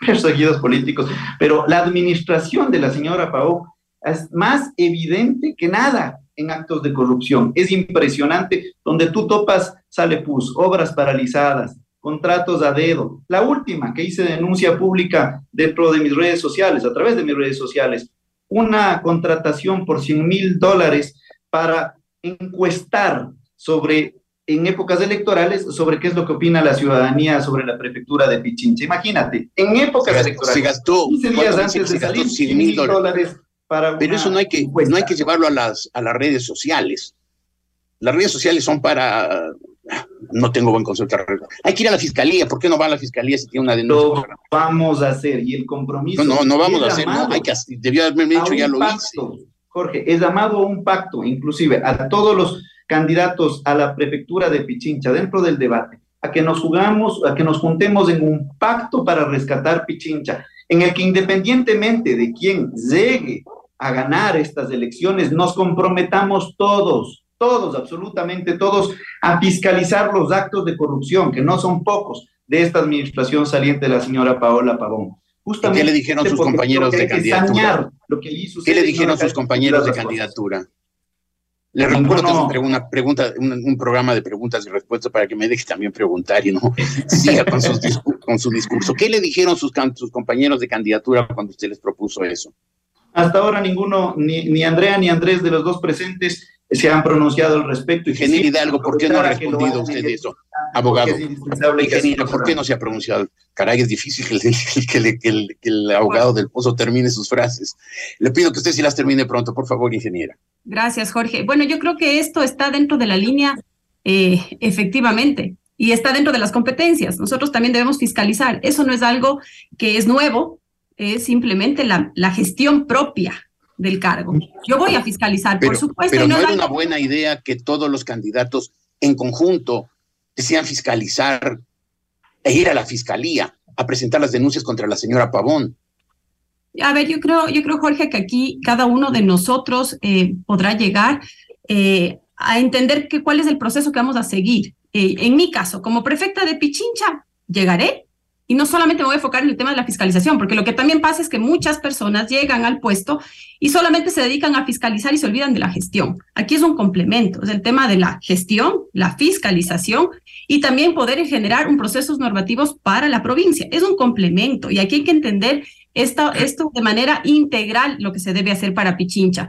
Perseguidos políticos, pero la administración de la señora Pau es más evidente que nada en actos de corrupción. Es impresionante, donde tú topas, sale PUS, obras paralizadas, contratos a dedo. La última que hice denuncia pública dentro de mis redes sociales, a través de mis redes sociales, una contratación por 100 mil dólares para encuestar sobre, en épocas electorales, sobre qué es lo que opina la ciudadanía sobre la prefectura de Pichincha. Imagínate, en épocas electorales, se gastó, 15 días antes de salir, 100 mil dólares para Pero eso no hay, que, no hay que llevarlo a las, a las redes sociales. Las redes sociales son para no tengo buen concepto. Hay que ir a la fiscalía. ¿Por qué no va a la fiscalía si tiene una denuncia? Lo vamos a hacer. Y el compromiso. No, no, no vamos a hacer. No, hay que, debió haberme dicho, ya lo pacto, hice. Jorge, es llamado a un pacto, inclusive a todos los candidatos a la prefectura de Pichincha dentro del debate, a que nos jugamos, a que nos juntemos en un pacto para rescatar Pichincha, en el que independientemente de quién llegue a ganar estas elecciones, nos comprometamos todos todos, absolutamente todos, a fiscalizar los actos de corrupción, que no son pocos, de esta administración saliente de la señora Paola Pavón. Justamente ¿Qué le dijeron sus compañeros de candidatura? ¿Qué le dijeron sus compañeros de candidatura? Le recuerdo una pregunta, un, programa de preguntas y respuestas para que me deje también preguntar y no siga con, con su discurso. ¿Qué le dijeron sus, sus compañeros de candidatura cuando usted les propuso eso? Hasta ahora ninguno, ni, ni Andrea ni Andrés de los dos presentes, se han pronunciado al respecto. Ingeniero Hidalgo, ¿por qué no ha respondido usted de eso? Abogado, ingeniero, ¿por qué no se ha pronunciado? Caray, es difícil que el, que, el, abogado del pozo termine sus frases. Le pido que usted sí las termine pronto, por favor, ingeniera. Gracias, Jorge. Bueno, yo creo que esto está dentro de la línea, eh, efectivamente, y está dentro de las competencias. Nosotros también debemos fiscalizar. Eso no es algo que es nuevo, es simplemente la, la gestión propia del cargo. Yo voy a fiscalizar, por supuesto. Pero no, es una buena idea que todos los candidatos en conjunto desean fiscalizar e ir a la fiscalía a presentar las denuncias contra la señora Pavón. A ver, yo creo, yo creo, Jorge, que aquí cada uno de nosotros eh, podrá llegar eh, a entender que, cuál es el proceso que vamos a seguir. Eh, en mi caso, como prefecta de Pichincha, llegaré y no solamente me voy a enfocar en el tema de la fiscalización, porque lo que también pasa es que muchas personas llegan al puesto y solamente se dedican a fiscalizar y se olvidan de la gestión. Aquí es un complemento, es el tema de la gestión, la fiscalización y también poder generar un procesos normativos para la provincia. Es un complemento y aquí hay que entender esto, esto de manera integral, lo que se debe hacer para Pichincha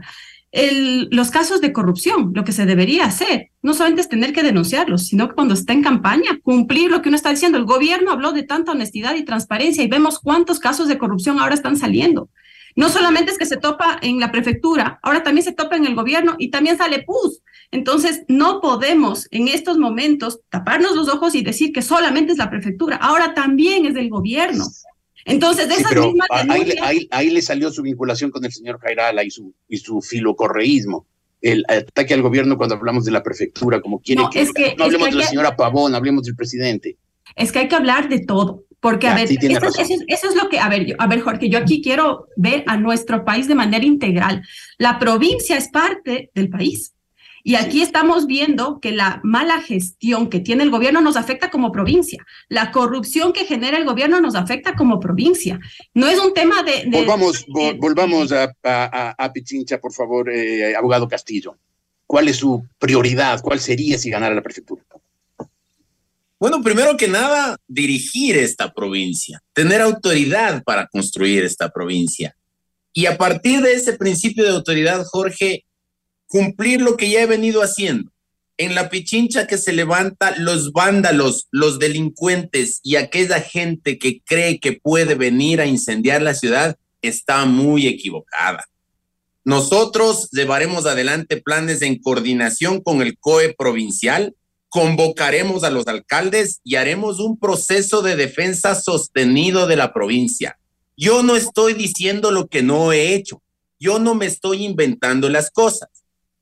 los casos de corrupción, lo que se debería hacer, no solamente es tener que denunciarlos, sino que cuando está en campaña, cumplir lo que uno está diciendo. El gobierno habló de tanta honestidad y transparencia y vemos cuántos casos de corrupción ahora están saliendo. No solamente es que se topa en la prefectura, ahora también se topa en el gobierno y también sale PUS. Entonces, no podemos en estos momentos taparnos los ojos y decir que solamente es la prefectura, ahora también es del gobierno. Entonces, de esas mismas ahí, ahí, le salió su vinculación con el señor Jairala y su, y su filocorreísmo. El ataque al gobierno cuando hablamos de la prefectura, como quiere no, que, es que, no hablemos de la señora Pavón, hablemos del presidente. Es que hay que hablar de todo. Porque, a ver, eso, es lo que, a ver, yo, a ver, Jorge, yo aquí quiero ver a nuestro país de manera integral. La provincia es parte del país. Y aquí estamos viendo que la mala gestión que tiene el gobierno nos afecta como provincia. La corrupción que genera el gobierno nos afecta como provincia. No es un tema de... volvamos volvamos a, a, Pichincha, por favor, eh, abogado Castillo. ¿Cuál es su prioridad? ¿Cuál sería si ganara la prefectura? Bueno, primero que nada, dirigir esta provincia, tener autoridad para construir esta provincia. Y a partir de ese principio de autoridad, Jorge, cumplir lo que ya he venido haciendo. En la pichincha que se levanta, los vándalos, los delincuentes y aquella gente que cree que puede venir a incendiar la ciudad está muy equivocada. Nosotros llevaremos adelante planes en coordinación con el COE provincial, convocaremos a los alcaldes y haremos un proceso de defensa sostenido de la provincia. Yo no estoy diciendo lo que no he hecho, yo no me estoy inventando las cosas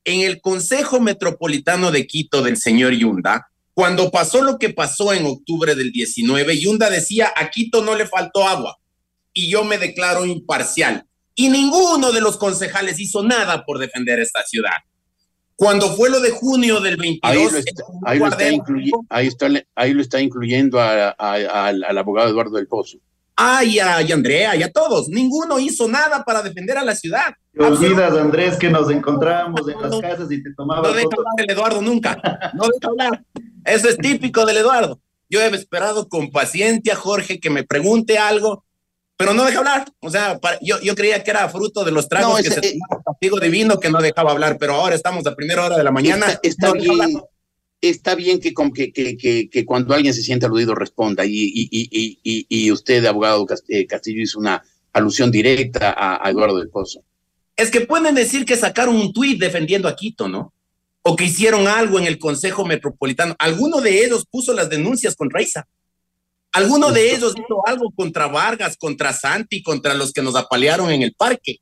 en el Consejo Metropolitano de Quito del señor Yunda, cuando pasó lo que pasó en octubre del 19, Yunda decía, a Quito no le faltó agua y yo me declaro imparcial. Y ninguno de los concejales hizo nada por defender esta ciudad. Cuando fue lo de junio del 22, ahí lo está, ahí lo está, incluyendo al abogado Eduardo del Pozo. Ah, y a, Andrea, y a todos. Ninguno hizo nada para defender a la ciudad. Te olvidas, Andrés, que nos encontrábamos en las casas y te tomaba. No deja hablar del Eduardo nunca. No deja hablar. Eso es típico del Eduardo. Yo he esperado con paciencia, Jorge, que me pregunte algo, pero no deja hablar. O sea, yo, yo creía que era fruto de los tragos que se eh, castigo divino que no dejaba hablar, pero ahora estamos a primera hora de la mañana. Está, bien, está bien que, que, que, que, cuando alguien se siente aludido responda y, y, y, y usted, abogado eh, Castillo, hizo una alusión directa a, Eduardo del Pozo. Es que pueden decir que sacaron un tuit defendiendo a Quito, ¿no? O que hicieron algo en el Consejo Metropolitano. Alguno de ellos puso las denuncias contra Isa. Alguno de ellos hizo algo contra Vargas, contra Santi, contra los que nos apalearon en el parque.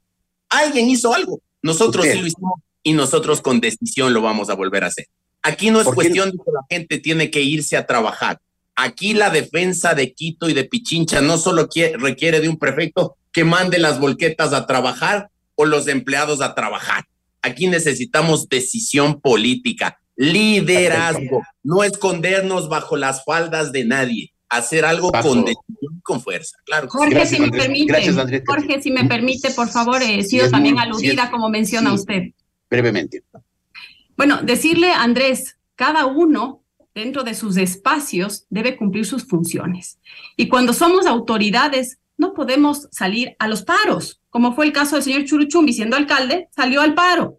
Alguien hizo algo. Nosotros sí lo hicimos y nosotros con decisión lo vamos a volver a hacer. Aquí no es cuestión de que la gente tiene que irse a trabajar. Aquí la defensa de Quito y de Pichincha no solo requiere de un prefecto que mande las volquetas a trabajar o los empleados a trabajar. Aquí necesitamos decisión política, liderazgo, no escondernos bajo las faldas de nadie, hacer algo con decisión con fuerza. Claro. Jorge, si me permite, Jorge, si me permite, por favor, he sido también aludida, como menciona usted. Brevemente. Bueno, decirle, Andrés, cada uno dentro de sus espacios debe cumplir sus funciones. Y cuando somos autoridades, no podemos salir a los paros, como fue el caso del señor Churuchumbi, siendo alcalde, salió al paro.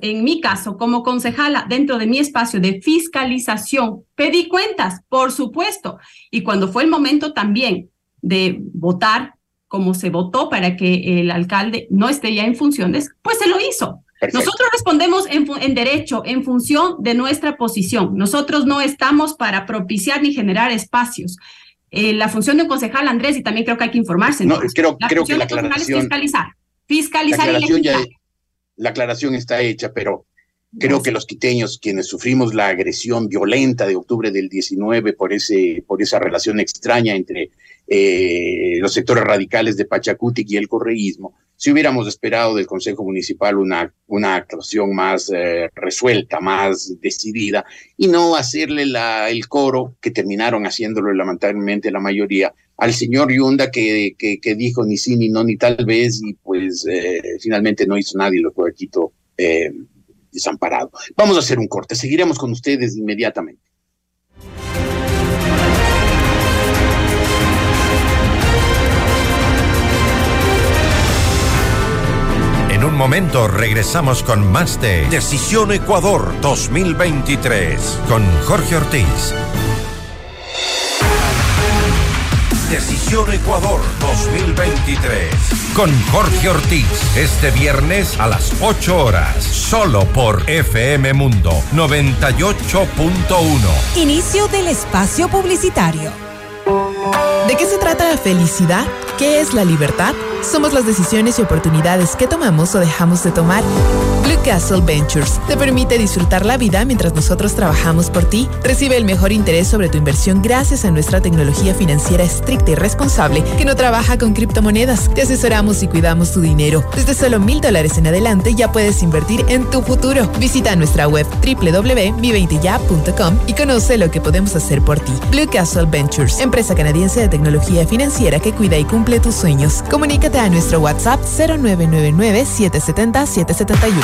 En mi caso, como concejala, dentro de mi espacio de fiscalización, pedí cuentas, por supuesto. Y cuando fue el momento también de votar como se votó para que el alcalde no esté ya en funciones, pues se lo hizo. Nosotros respondemos en, derecho, en función de nuestra posición. Nosotros no estamos para propiciar ni generar espacios. Eh, la función de un concejal, Andrés, y también creo que hay que informarse. No, creo, la creo que la aclaración, es fiscalizar. Fiscalizar la aclaración, ya, la aclaración está hecha, pero creo que los quiteños, quienes sufrimos la agresión violenta de octubre del 19 por, ese, por esa relación extraña entre eh, los sectores radicales de Pachacutic y el correísmo, si hubiéramos esperado del Consejo Municipal una, una actuación más eh, resuelta, más decidida, y no hacerle el coro, que terminaron haciéndolo lamentablemente la mayoría, al señor Yunda que, que, dijo ni sí, ni no, ni tal vez, y pues eh, finalmente no hizo nadie lo fue Quito desamparado. Vamos a hacer un corte, seguiremos con ustedes inmediatamente. Momento regresamos con más de Decisión Ecuador 2023 con Jorge Ortiz. Decisión Ecuador 2023. Con Jorge Ortiz, este viernes a las 8 horas, solo por FM Mundo 98.1. Inicio del espacio publicitario. ¿De qué se trata la felicidad? ¿Qué es la libertad? Somos las decisiones y oportunidades que tomamos o dejamos de tomar. Blue Castle Ventures te permite disfrutar la vida mientras nosotros trabajamos por ti. Recibe el mejor interés sobre tu inversión gracias a nuestra tecnología financiera estricta y responsable que no trabaja con criptomonedas. Te asesoramos y cuidamos tu dinero. Desde solo mil dólares en adelante ya puedes invertir en tu futuro. Visita nuestra web www.mi20ya.com y conoce lo que podemos hacer por ti. Blue Castle Ventures, empresa canadiense de tecnología financiera que cuida y cumple tus sueños. A nuestro WhatsApp 0999-770-771.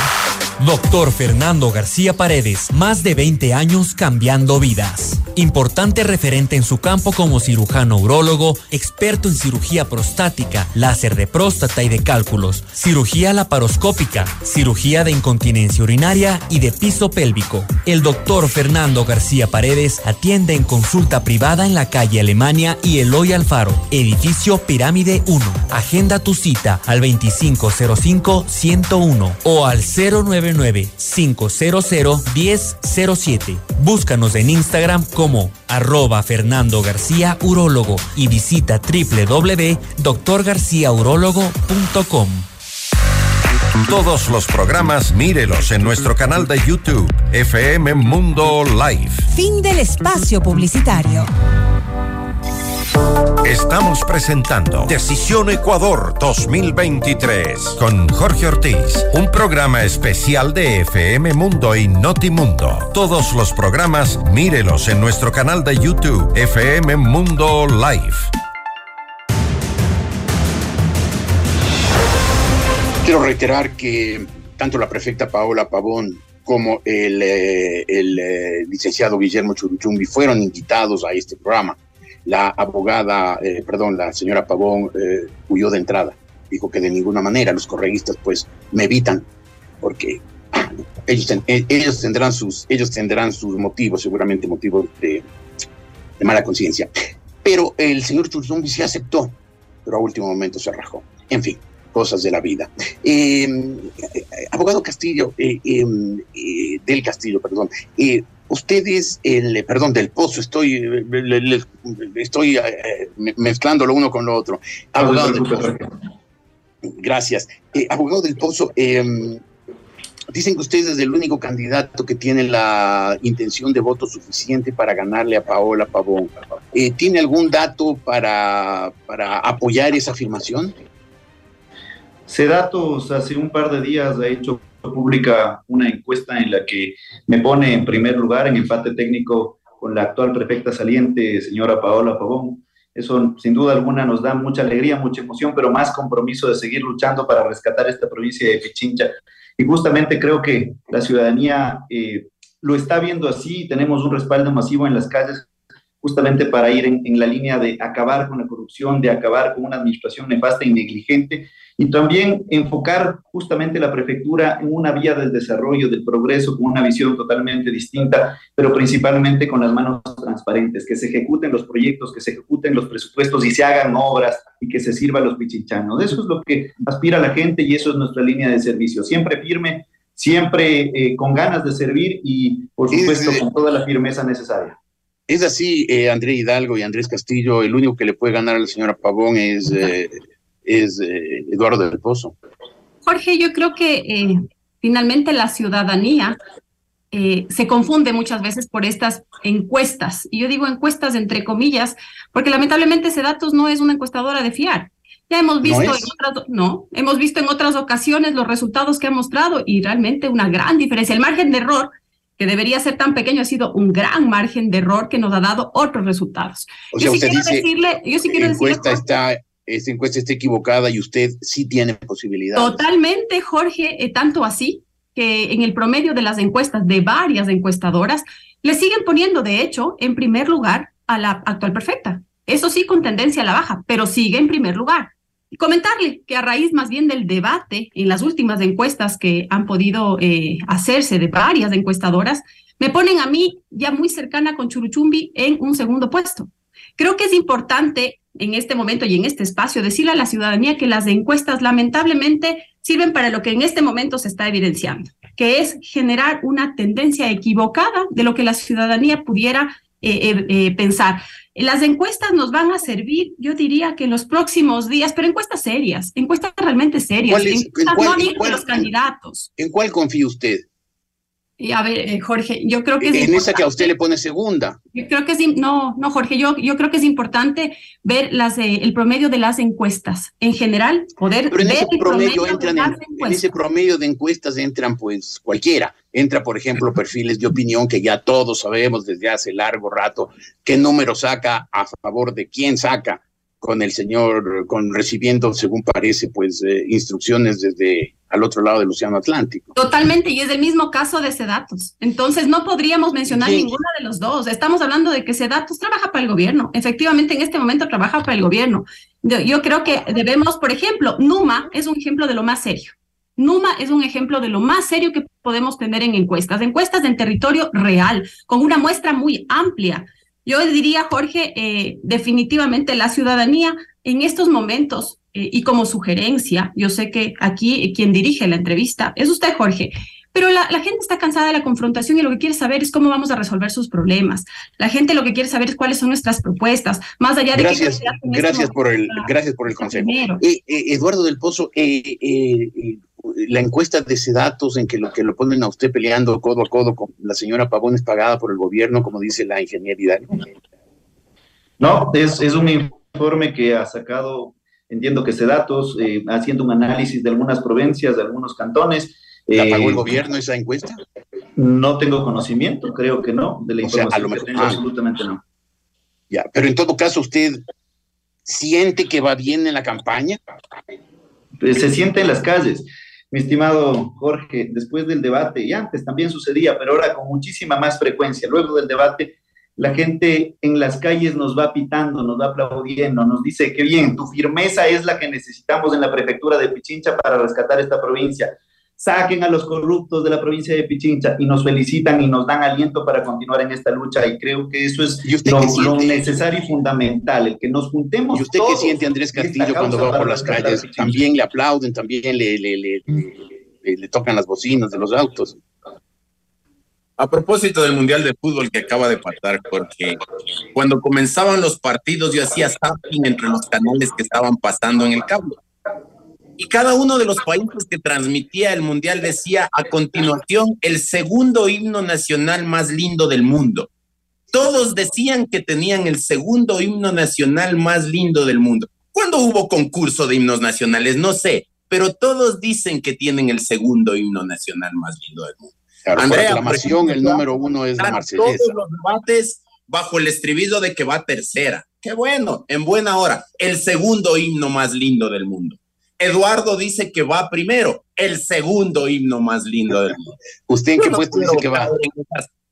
Doctor Fernando García Paredes, más de 20 años cambiando vidas. Importante referente en su campo como cirujano urólogo, experto en cirugía prostática, láser de próstata y de cálculos, cirugía laparoscópica, cirugía de incontinencia urinaria y de piso pélvico. El doctor Fernando García Paredes atiende en consulta privada en la calle Alemania y Eloy Alfaro, edificio Pirámide 1. Agenda tu cita al 2505-101 o al 099-500-1007. Búscanos en Instagram como arroba Fernando García Urólogo y visita www.doctorgarciaurologo.com. Todos los programas mírelos en nuestro canal de YouTube, FM Mundo Live. Fin del espacio publicitario. Estamos presentando Decisión Ecuador 2023 con Jorge Ortiz, un programa especial de FM Mundo y Notimundo. Todos los programas mírelos en nuestro canal de YouTube, FM Mundo Live. Quiero reiterar que tanto la prefecta Paola Pavón como el, eh, el eh, licenciado Guillermo Churuchumbi fueron invitados a este programa. La abogada, eh, perdón, la señora Pavón eh, huyó de entrada. Dijo que de ninguna manera los correístas pues me evitan porque eh, ellos, tendrán sus, ellos tendrán sus motivos, seguramente motivos de, mala conciencia. Pero el señor Churuchumbi sí aceptó, pero a último momento se rajó. En fin, cosas de la vida. Eh, eh, abogado Castillo, eh, del Castillo, perdón. Eh, ustedes, el, perdón, del Pozo, estoy, eh, le- le- estoy eh, me- mezclando lo uno con lo otro. Abogado del Pozo. Gracias. Eh, abogado del Pozo, eh, dicen que usted es el único candidato que tiene la intención de voto suficiente para ganarle a Paola Pavón. Eh, ¿Tiene algún dato para, para apoyar esa afirmación? Sedatos hace un par de días ha hecho pública una encuesta en la que me pone en primer lugar en empate técnico con la actual prefecta saliente, señora Paola Pavón. Eso sin duda alguna nos da mucha alegría, mucha emoción, pero más compromiso de seguir luchando para rescatar esta provincia de Pichincha. Y justamente creo que la ciudadanía eh, lo está viendo así, tenemos un respaldo masivo en las calles justamente para ir en, en la línea de acabar con la corrupción, de acabar con una administración nefasta y negligente y también enfocar justamente la prefectura en una vía del desarrollo, del progreso, con una visión totalmente distinta, pero principalmente con las manos transparentes, que se ejecuten los proyectos, que se ejecuten los presupuestos y se hagan obras y que se sirva a los pichinchanos. Eso es lo que aspira la gente y eso es nuestra línea de servicio, siempre firme, siempre eh, con ganas de servir y, por supuesto, Es- con toda la firmeza necesaria. Es así, eh, Andrés Hidalgo y Andrés Castillo, el único que le puede ganar a la señora Pavón es, eh, es eh, Eduardo del Pozo. Jorge, yo creo que eh, finalmente la ciudadanía eh, se confunde muchas veces por estas encuestas. Y yo digo encuestas entre comillas, porque lamentablemente ese datos no es una encuestadora de fiar. Ya hemos visto es? en otras, no, hemos visto en otras ocasiones los resultados que ha mostrado y realmente una gran diferencia. El margen de error que debería ser tan pequeño ha sido un gran margen de error que nos ha dado otros resultados. O yo sea, sí quiero dice, decirle, yo sí quiero decirle, está, esta encuesta está equivocada y usted sí tiene posibilidades. Totalmente, Jorge, eh, tanto así que en el promedio de las encuestas de varias encuestadoras le siguen poniendo, de hecho, en primer lugar a la actual perfecta. Eso sí, con tendencia a la baja, pero sigue en primer lugar. Y comentarle que a raíz más bien del debate en las últimas encuestas que han podido eh, hacerse de varias encuestadoras, me ponen a mí ya muy cercana con Churuchumbi en un segundo puesto. Creo que es importante en este momento y en este espacio decirle a la ciudadanía que las encuestas lamentablemente sirven para lo que en este momento se está evidenciando, que es generar una tendencia equivocada de lo que la ciudadanía pudiera eh, eh, eh, pensar. Las encuestas nos van a servir, yo diría que en los próximos días, pero encuestas serias, encuestas realmente serias, encuestas no los candidatos. ¿En cuál confía usted? A ver, eh, Jorge, yo creo que es En esa que a usted le pone segunda. Yo creo que es, no, no, Jorge, yo, yo creo que es importante ver las, eh, el promedio de las encuestas. En general, poder Pero en ver ese el promedio, entran, de en, ese promedio de encuestas entran pues cualquiera. Entra, por ejemplo, perfiles de opinión que ya todos sabemos desde hace largo rato qué número saca a favor de quién saca con el señor, con recibiendo, según parece, pues eh, instrucciones desde al otro lado del Océano Atlántico. Totalmente, y es el mismo caso de Sedatos. Entonces, no podríamos mencionar Sí. ninguna de los dos. Estamos hablando de que Sedatos trabaja para el gobierno. Efectivamente, en este momento trabaja para el gobierno. Yo, yo creo que debemos, por ejemplo, Numa es un ejemplo de lo más serio. Numa es un ejemplo de lo más serio que podemos tener en encuestas, encuestas en territorio real, con una muestra muy amplia. Yo diría, Jorge, eh, definitivamente la ciudadanía en estos momentos, eh, y como sugerencia, yo sé que aquí eh, quien dirige la entrevista es usted, Jorge, pero la, la gente está cansada de la confrontación y lo que quiere saber es cómo vamos a resolver sus problemas. La gente lo que quiere saber es cuáles son nuestras propuestas, más allá de Gracias, que... este gracias por el, gracias por el consejo. Eh, eh, Eduardo del Pozo, eh, la encuesta de Sedatos en que lo que lo ponen a usted peleando codo a codo con la señora Pavón es pagada por el gobierno, como dice la ingeniería. No, es, es un informe que ha sacado, entiendo que datos, eh, haciendo un análisis de algunas provincias, de algunos cantones. ¿La eh, pagó el gobierno esa encuesta? No tengo conocimiento, creo que no, de la O sea, a información lo que mejor- tengo, ah. absolutamente no. Ya, pero en todo caso, ¿usted siente que va bien en la campaña? Eh, Se siente en las calles. Mi estimado Jorge, después del debate, y antes también sucedía, pero ahora con muchísima más frecuencia, luego del debate, la gente en las calles nos va pitando, nos va aplaudiendo, nos dice que bien, tu firmeza es la que necesitamos en la prefectura de Pichincha para rescatar esta provincia. Saquen a los corruptos de la provincia de Pichincha y nos felicitan y nos dan aliento para continuar en esta lucha. Y creo que eso es ¿Y usted lo, necesario y fundamental, el que nos juntemos. ¿Y usted qué siente, Andrés Castillo, cuando va por las calles? También le aplauden, también le, le, le, le- le tocan las bocinas de los autos. A propósito del Mundial de Fútbol que acaba de pasar, porque cuando comenzaban los partidos yo hacía zapping entre los canales que estaban pasando en el cable. Y cada uno de los países que transmitía el Mundial decía a continuación el segundo himno nacional más lindo del mundo. Todos decían que tenían el segundo himno nacional más lindo del mundo. ¿Cuándo hubo concurso de himnos nacionales? No sé, pero todos dicen que tienen el segundo himno nacional más lindo del mundo. Claro, por Andrea, aclamación, por el número uno es la marsellesa. Todos los debates bajo el estribillo de que va tercera. Qué bueno, en buena hora. El segundo himno más lindo del mundo. Eduardo dice que va primero, el segundo himno más lindo del mundo. ¿Usted en qué no puesto dice que va?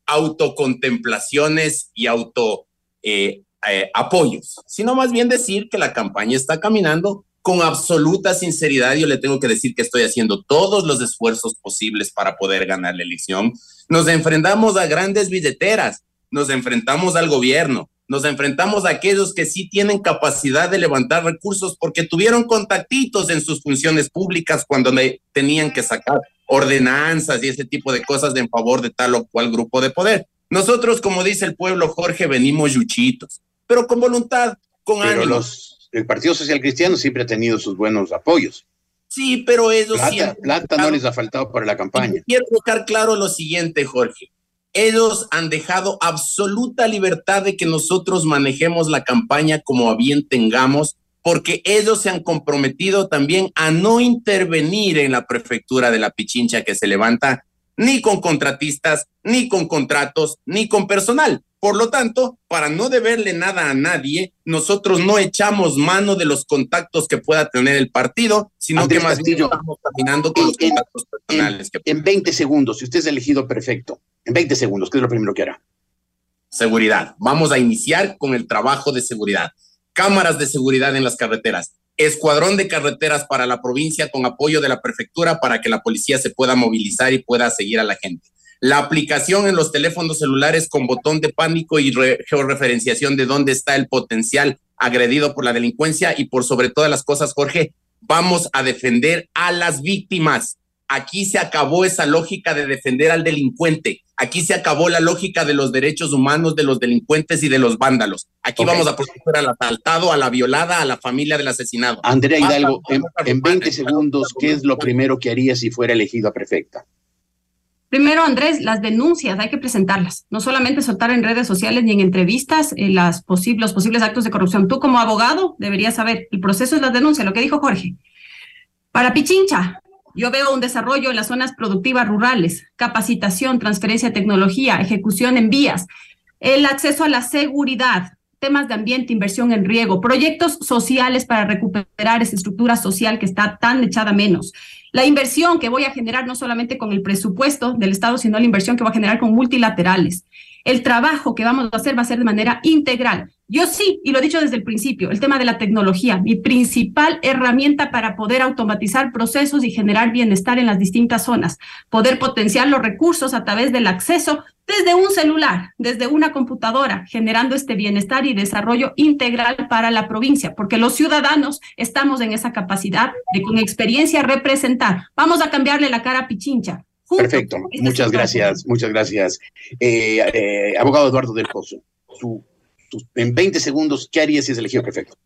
autocontemplaciones y auto eh, eh, apoyos, sino más bien decir que la campaña está caminando con absoluta sinceridad. Yo le tengo que decir que estoy haciendo todos los esfuerzos posibles para poder ganar la elección. Nos enfrentamos a grandes billeteras, nos enfrentamos al gobierno, nos enfrentamos a aquellos que sí tienen capacidad de levantar recursos porque tuvieron contactitos en sus funciones públicas cuando tenían que sacar ordenanzas y ese tipo de cosas en favor de tal o cual grupo de poder. Nosotros, como dice el pueblo Jorge, venimos yuchitos, pero con voluntad, con Pero ánimo. los, el Partido Social Cristiano siempre ha tenido sus buenos apoyos. Sí, pero ellos Plata, siempre- plata no les ha faltado para la campaña. Y Quiero dejar claro lo siguiente, Jorge. Ellos han dejado absoluta libertad de que nosotros manejemos la campaña como a bien tengamos, porque ellos se han comprometido también a no intervenir en la prefectura de la Pichincha que se levanta ni con contratistas, ni con contratos, ni con personal. Por lo tanto, para no deberle nada a nadie, nosotros no echamos mano de los contactos que pueda tener el partido, sino Andrés que más bien estamos caminando con los en- contactos personales que En 20 segundos, si usted es elegido perfecto, en 20 segundos, ¿qué es lo primero que hará? seguridad. Vamos a iniciar con el trabajo de seguridad. Cámaras de seguridad en las carreteras. Escuadrón de carreteras para la provincia con apoyo de la prefectura para que la policía se pueda movilizar y pueda seguir a la gente. La aplicación en los teléfonos celulares con botón de pánico y re- georreferenciación de dónde está el potencial agredido por la delincuencia y por sobre todas las cosas, Jorge, vamos a defender a las víctimas. Aquí se acabó esa lógica de defender al delincuente. Aquí se acabó la lógica de los derechos humanos de los delincuentes y de los vándalos. Aquí vamos a proteger al asaltado, a la violada, a la familia del asesinado. Andrea Hidalgo, en, en 20 segundos, ¿qué es lo primero que haría si fuera elegido a prefecta? Primero, Andrés, las denuncias hay que presentarlas, no solamente soltar en redes sociales ni en entrevistas eh, las posibles, los posibles actos de corrupción. Tú como abogado deberías saber, el proceso es la denuncia, lo que dijo Jorge. Para Pichincha, yo veo un desarrollo en las zonas productivas rurales, capacitación, transferencia de tecnología, ejecución en vías, el acceso a la seguridad, temas de ambiente, inversión en riego, proyectos sociales para recuperar esa estructura social que está tan echada menos. La inversión que voy a generar no solamente con el presupuesto del Estado, sino la inversión que voy a generar con multilaterales. El trabajo que vamos a hacer va a ser de manera integral. Yo sí, y lo he dicho desde el principio, el tema de la tecnología, mi principal herramienta para poder automatizar procesos y generar bienestar en las distintas zonas, poder potenciar los recursos a través del acceso desde un celular, desde una computadora, generando este bienestar y desarrollo integral para la provincia, porque los ciudadanos estamos en esa capacidad de con experiencia representar. Vamos a cambiarle la cara a Pichincha. Perfecto, muchas gracias, muchas gracias. Eh, eh, abogado Eduardo del Pozo, su en 20 segundos, ¿qué harías si es elegido prefecto?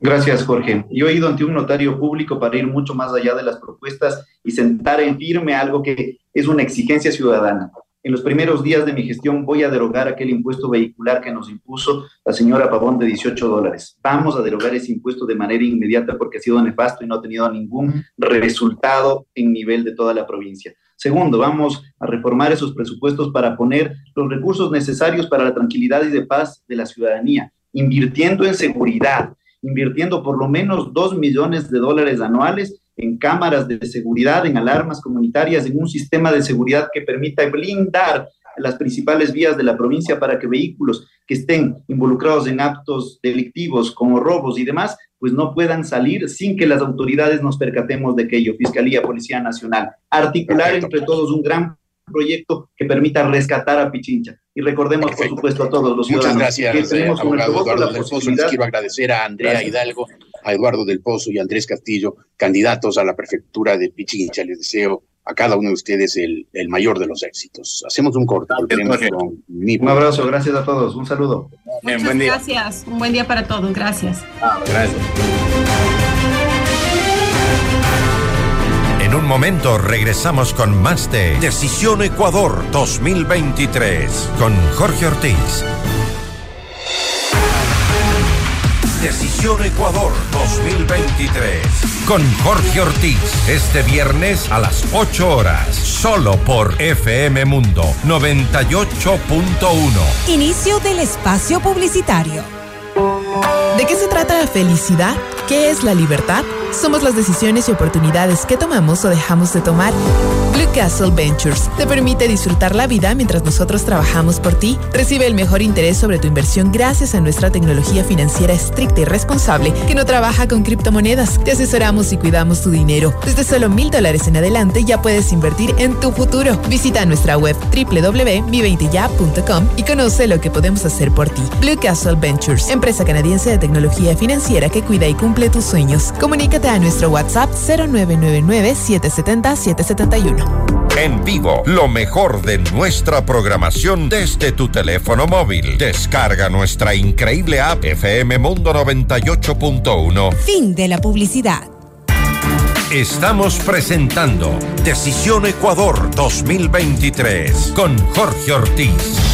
Gracias, Jorge. Yo he ido ante un notario público para ir mucho más allá de las propuestas y sentar en firme algo que es una exigencia ciudadana. En los primeros días de mi gestión voy a derogar aquel impuesto vehicular que nos impuso la señora Pavón de 18 dólares. Vamos a derogar ese impuesto de manera inmediata porque ha sido nefasto y no ha tenido ningún resultado en nivel de toda la provincia. Segundo, vamos a reformar esos presupuestos para poner los recursos necesarios para la tranquilidad y de paz de la ciudadanía, invirtiendo en seguridad, invirtiendo por lo menos dos millones de dólares anuales en cámaras de seguridad, en alarmas comunitarias, en un sistema de seguridad que permita blindar las principales vías de la provincia para que vehículos que estén involucrados en actos delictivos como robos y demás, pues no puedan salir sin que las autoridades nos percatemos de aquello, Fiscalía, Policía Nacional. Articular entre todos un gran proyecto que permita rescatar a Pichincha. Y recordemos, por supuesto, a todos los ciudadanos. Muchas gracias, que tenemos abogado Eduardo del Pozo. Les quiero agradecer a Andrea Hidalgo, a Eduardo del Pozo y a Andrés Castillo, candidatos a la prefectura de Pichincha. Les deseo a cada uno de ustedes el, el mayor de los éxitos. Hacemos un corte. un abrazo, gracias a todos, un saludo. Muchas gracias, un buen día para todos, gracias. Ah, gracias. En un momento regresamos con más de Decisión Ecuador 2023 con Jorge Ortiz. Decisión Ecuador 2023 con Jorge Ortiz. Este viernes a las 8 horas, solo por FM Mundo 98.1. Inicio del espacio publicitario. ¿De qué se trata la felicidad? ¿Qué es la libertad? Somos las decisiones y oportunidades que tomamos o dejamos de tomar. Blue Castle Ventures te permite disfrutar la vida mientras nosotros trabajamos por ti. Recibe el mejor interés sobre tu inversión gracias a nuestra tecnología financiera estricta y responsable que no trabaja con criptomonedas. Te asesoramos y cuidamos tu dinero. Desde solo mil dólares en adelante ya puedes invertir en tu futuro. Visita nuestra web www.mi20ya.com y conoce lo que podemos hacer por ti. Blue Castle Ventures, empresa canadiense de tecnología financiera que cuida y cumple tus sueños. Comunícate a nuestro WhatsApp 0999-770-771. En vivo, lo mejor de nuestra programación desde tu teléfono móvil. Descarga nuestra increíble app FM Mundo 98.1. Fin de la publicidad. Estamos presentando Decisión Ecuador 2023 con Jorge Ortiz.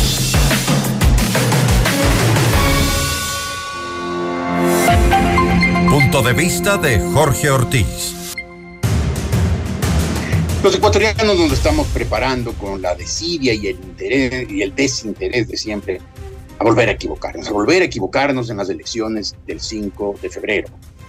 De vista de Jorge Ortiz. Los ecuatorianos nos estamos preparando con la desidia y el interés y el desinterés de siempre a volver a equivocarnos, a volver a equivocarnos en las elecciones del 5 de febrero.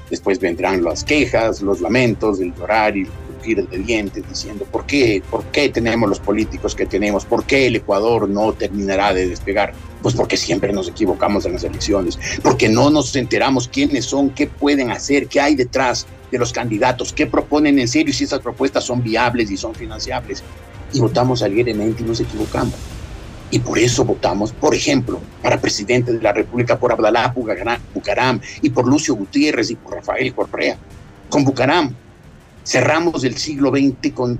Después vendrán las quejas, los lamentos, el llorar y el crujir de dientes diciendo por qué, por qué tenemos los políticos que tenemos, por qué el Ecuador no terminará de despegar. Pues porque siempre nos equivocamos en las elecciones, porque no nos enteramos quiénes son, qué pueden hacer, qué hay detrás de los candidatos, qué proponen en serio, si esas propuestas son viables y son financiables. Y votamos alegremente y nos equivocamos. Y por eso votamos, por ejemplo, para presidente de la República por Abdalá Bucaram y por Lucio Gutiérrez y por Rafael Correa. Con Bucaram cerramos el siglo XX con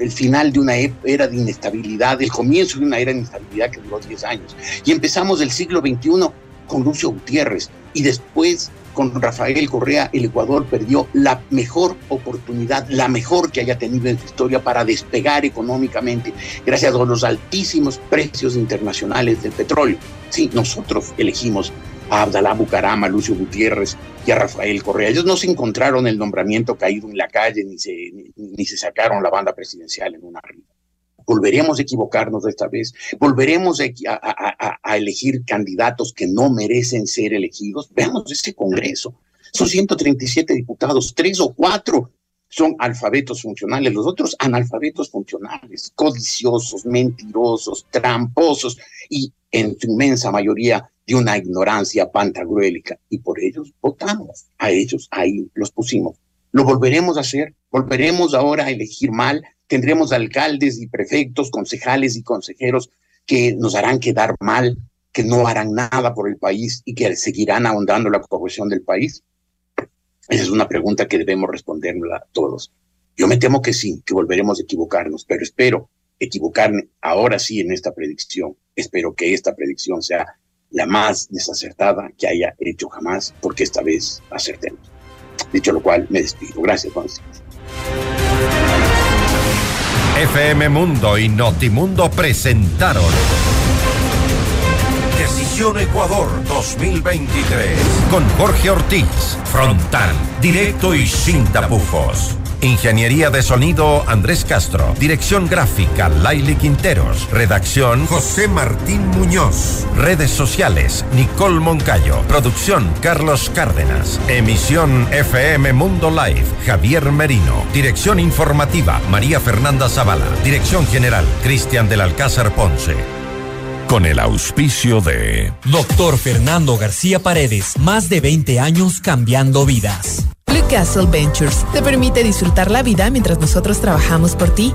el final de una era de inestabilidad, el comienzo de una era de inestabilidad que duró 10 años. Y empezamos el siglo XXI con Lucio Gutiérrez y después con Rafael Correa, el Ecuador perdió la mejor oportunidad, la mejor que haya tenido en su historia para despegar económicamente, gracias a los altísimos precios internacionales del petróleo. Sí, nosotros elegimos a Abdalá Bucaram, a Lucio Gutiérrez y a Rafael Correa. Ellos no se encontraron el nombramiento caído en la calle ni se, ni, se sacaron la banda presidencial en una arriba volveremos a equivocarnos esta vez, volveremos a, elegir candidatos que no merecen ser elegidos. Veamos este Congreso. Son 137 diputados, tres o cuatro son alfabetos funcionales, los otros analfabetos funcionales, codiciosos, mentirosos, tramposos y en su inmensa mayoría de una ignorancia pantagruélica. Y por ellos votamos, a ellos ahí los pusimos. Lo volveremos a hacer, volveremos ahora a elegir mal, tendremos alcaldes y prefectos, concejales y consejeros que nos harán quedar mal, que no harán nada por el país y que seguirán ahondando la corrupción del país? Esa es una pregunta que debemos responderla todos. Yo me temo que sí, que volveremos a equivocarnos, pero espero equivocarme ahora sí en esta predicción. Espero que esta predicción sea la más desacertada que haya hecho jamás, porque esta vez acertemos. Dicho lo cual, me despido. Gracias, Juan. FM Mundo y Notimundo presentaron Decisión Ecuador 2023 con Jorge Ortiz, frontal, directo y sin tapujos. Ingeniería de sonido Andrés Castro. Dirección gráfica Laili Quinteros. Redacción José Martín Muñoz. Redes sociales Nicole Moncayo. Producción Carlos Cárdenas. Emisión FM Mundo Live Javier Merino. Dirección informativa María Fernanda Zavala. Dirección general Cristian del Alcázar Ponce. Con el auspicio de Doctor Fernando García Paredes. Más de 20 años cambiando vidas. Blue Castle Ventures te permite disfrutar la vida mientras nosotros trabajamos por ti.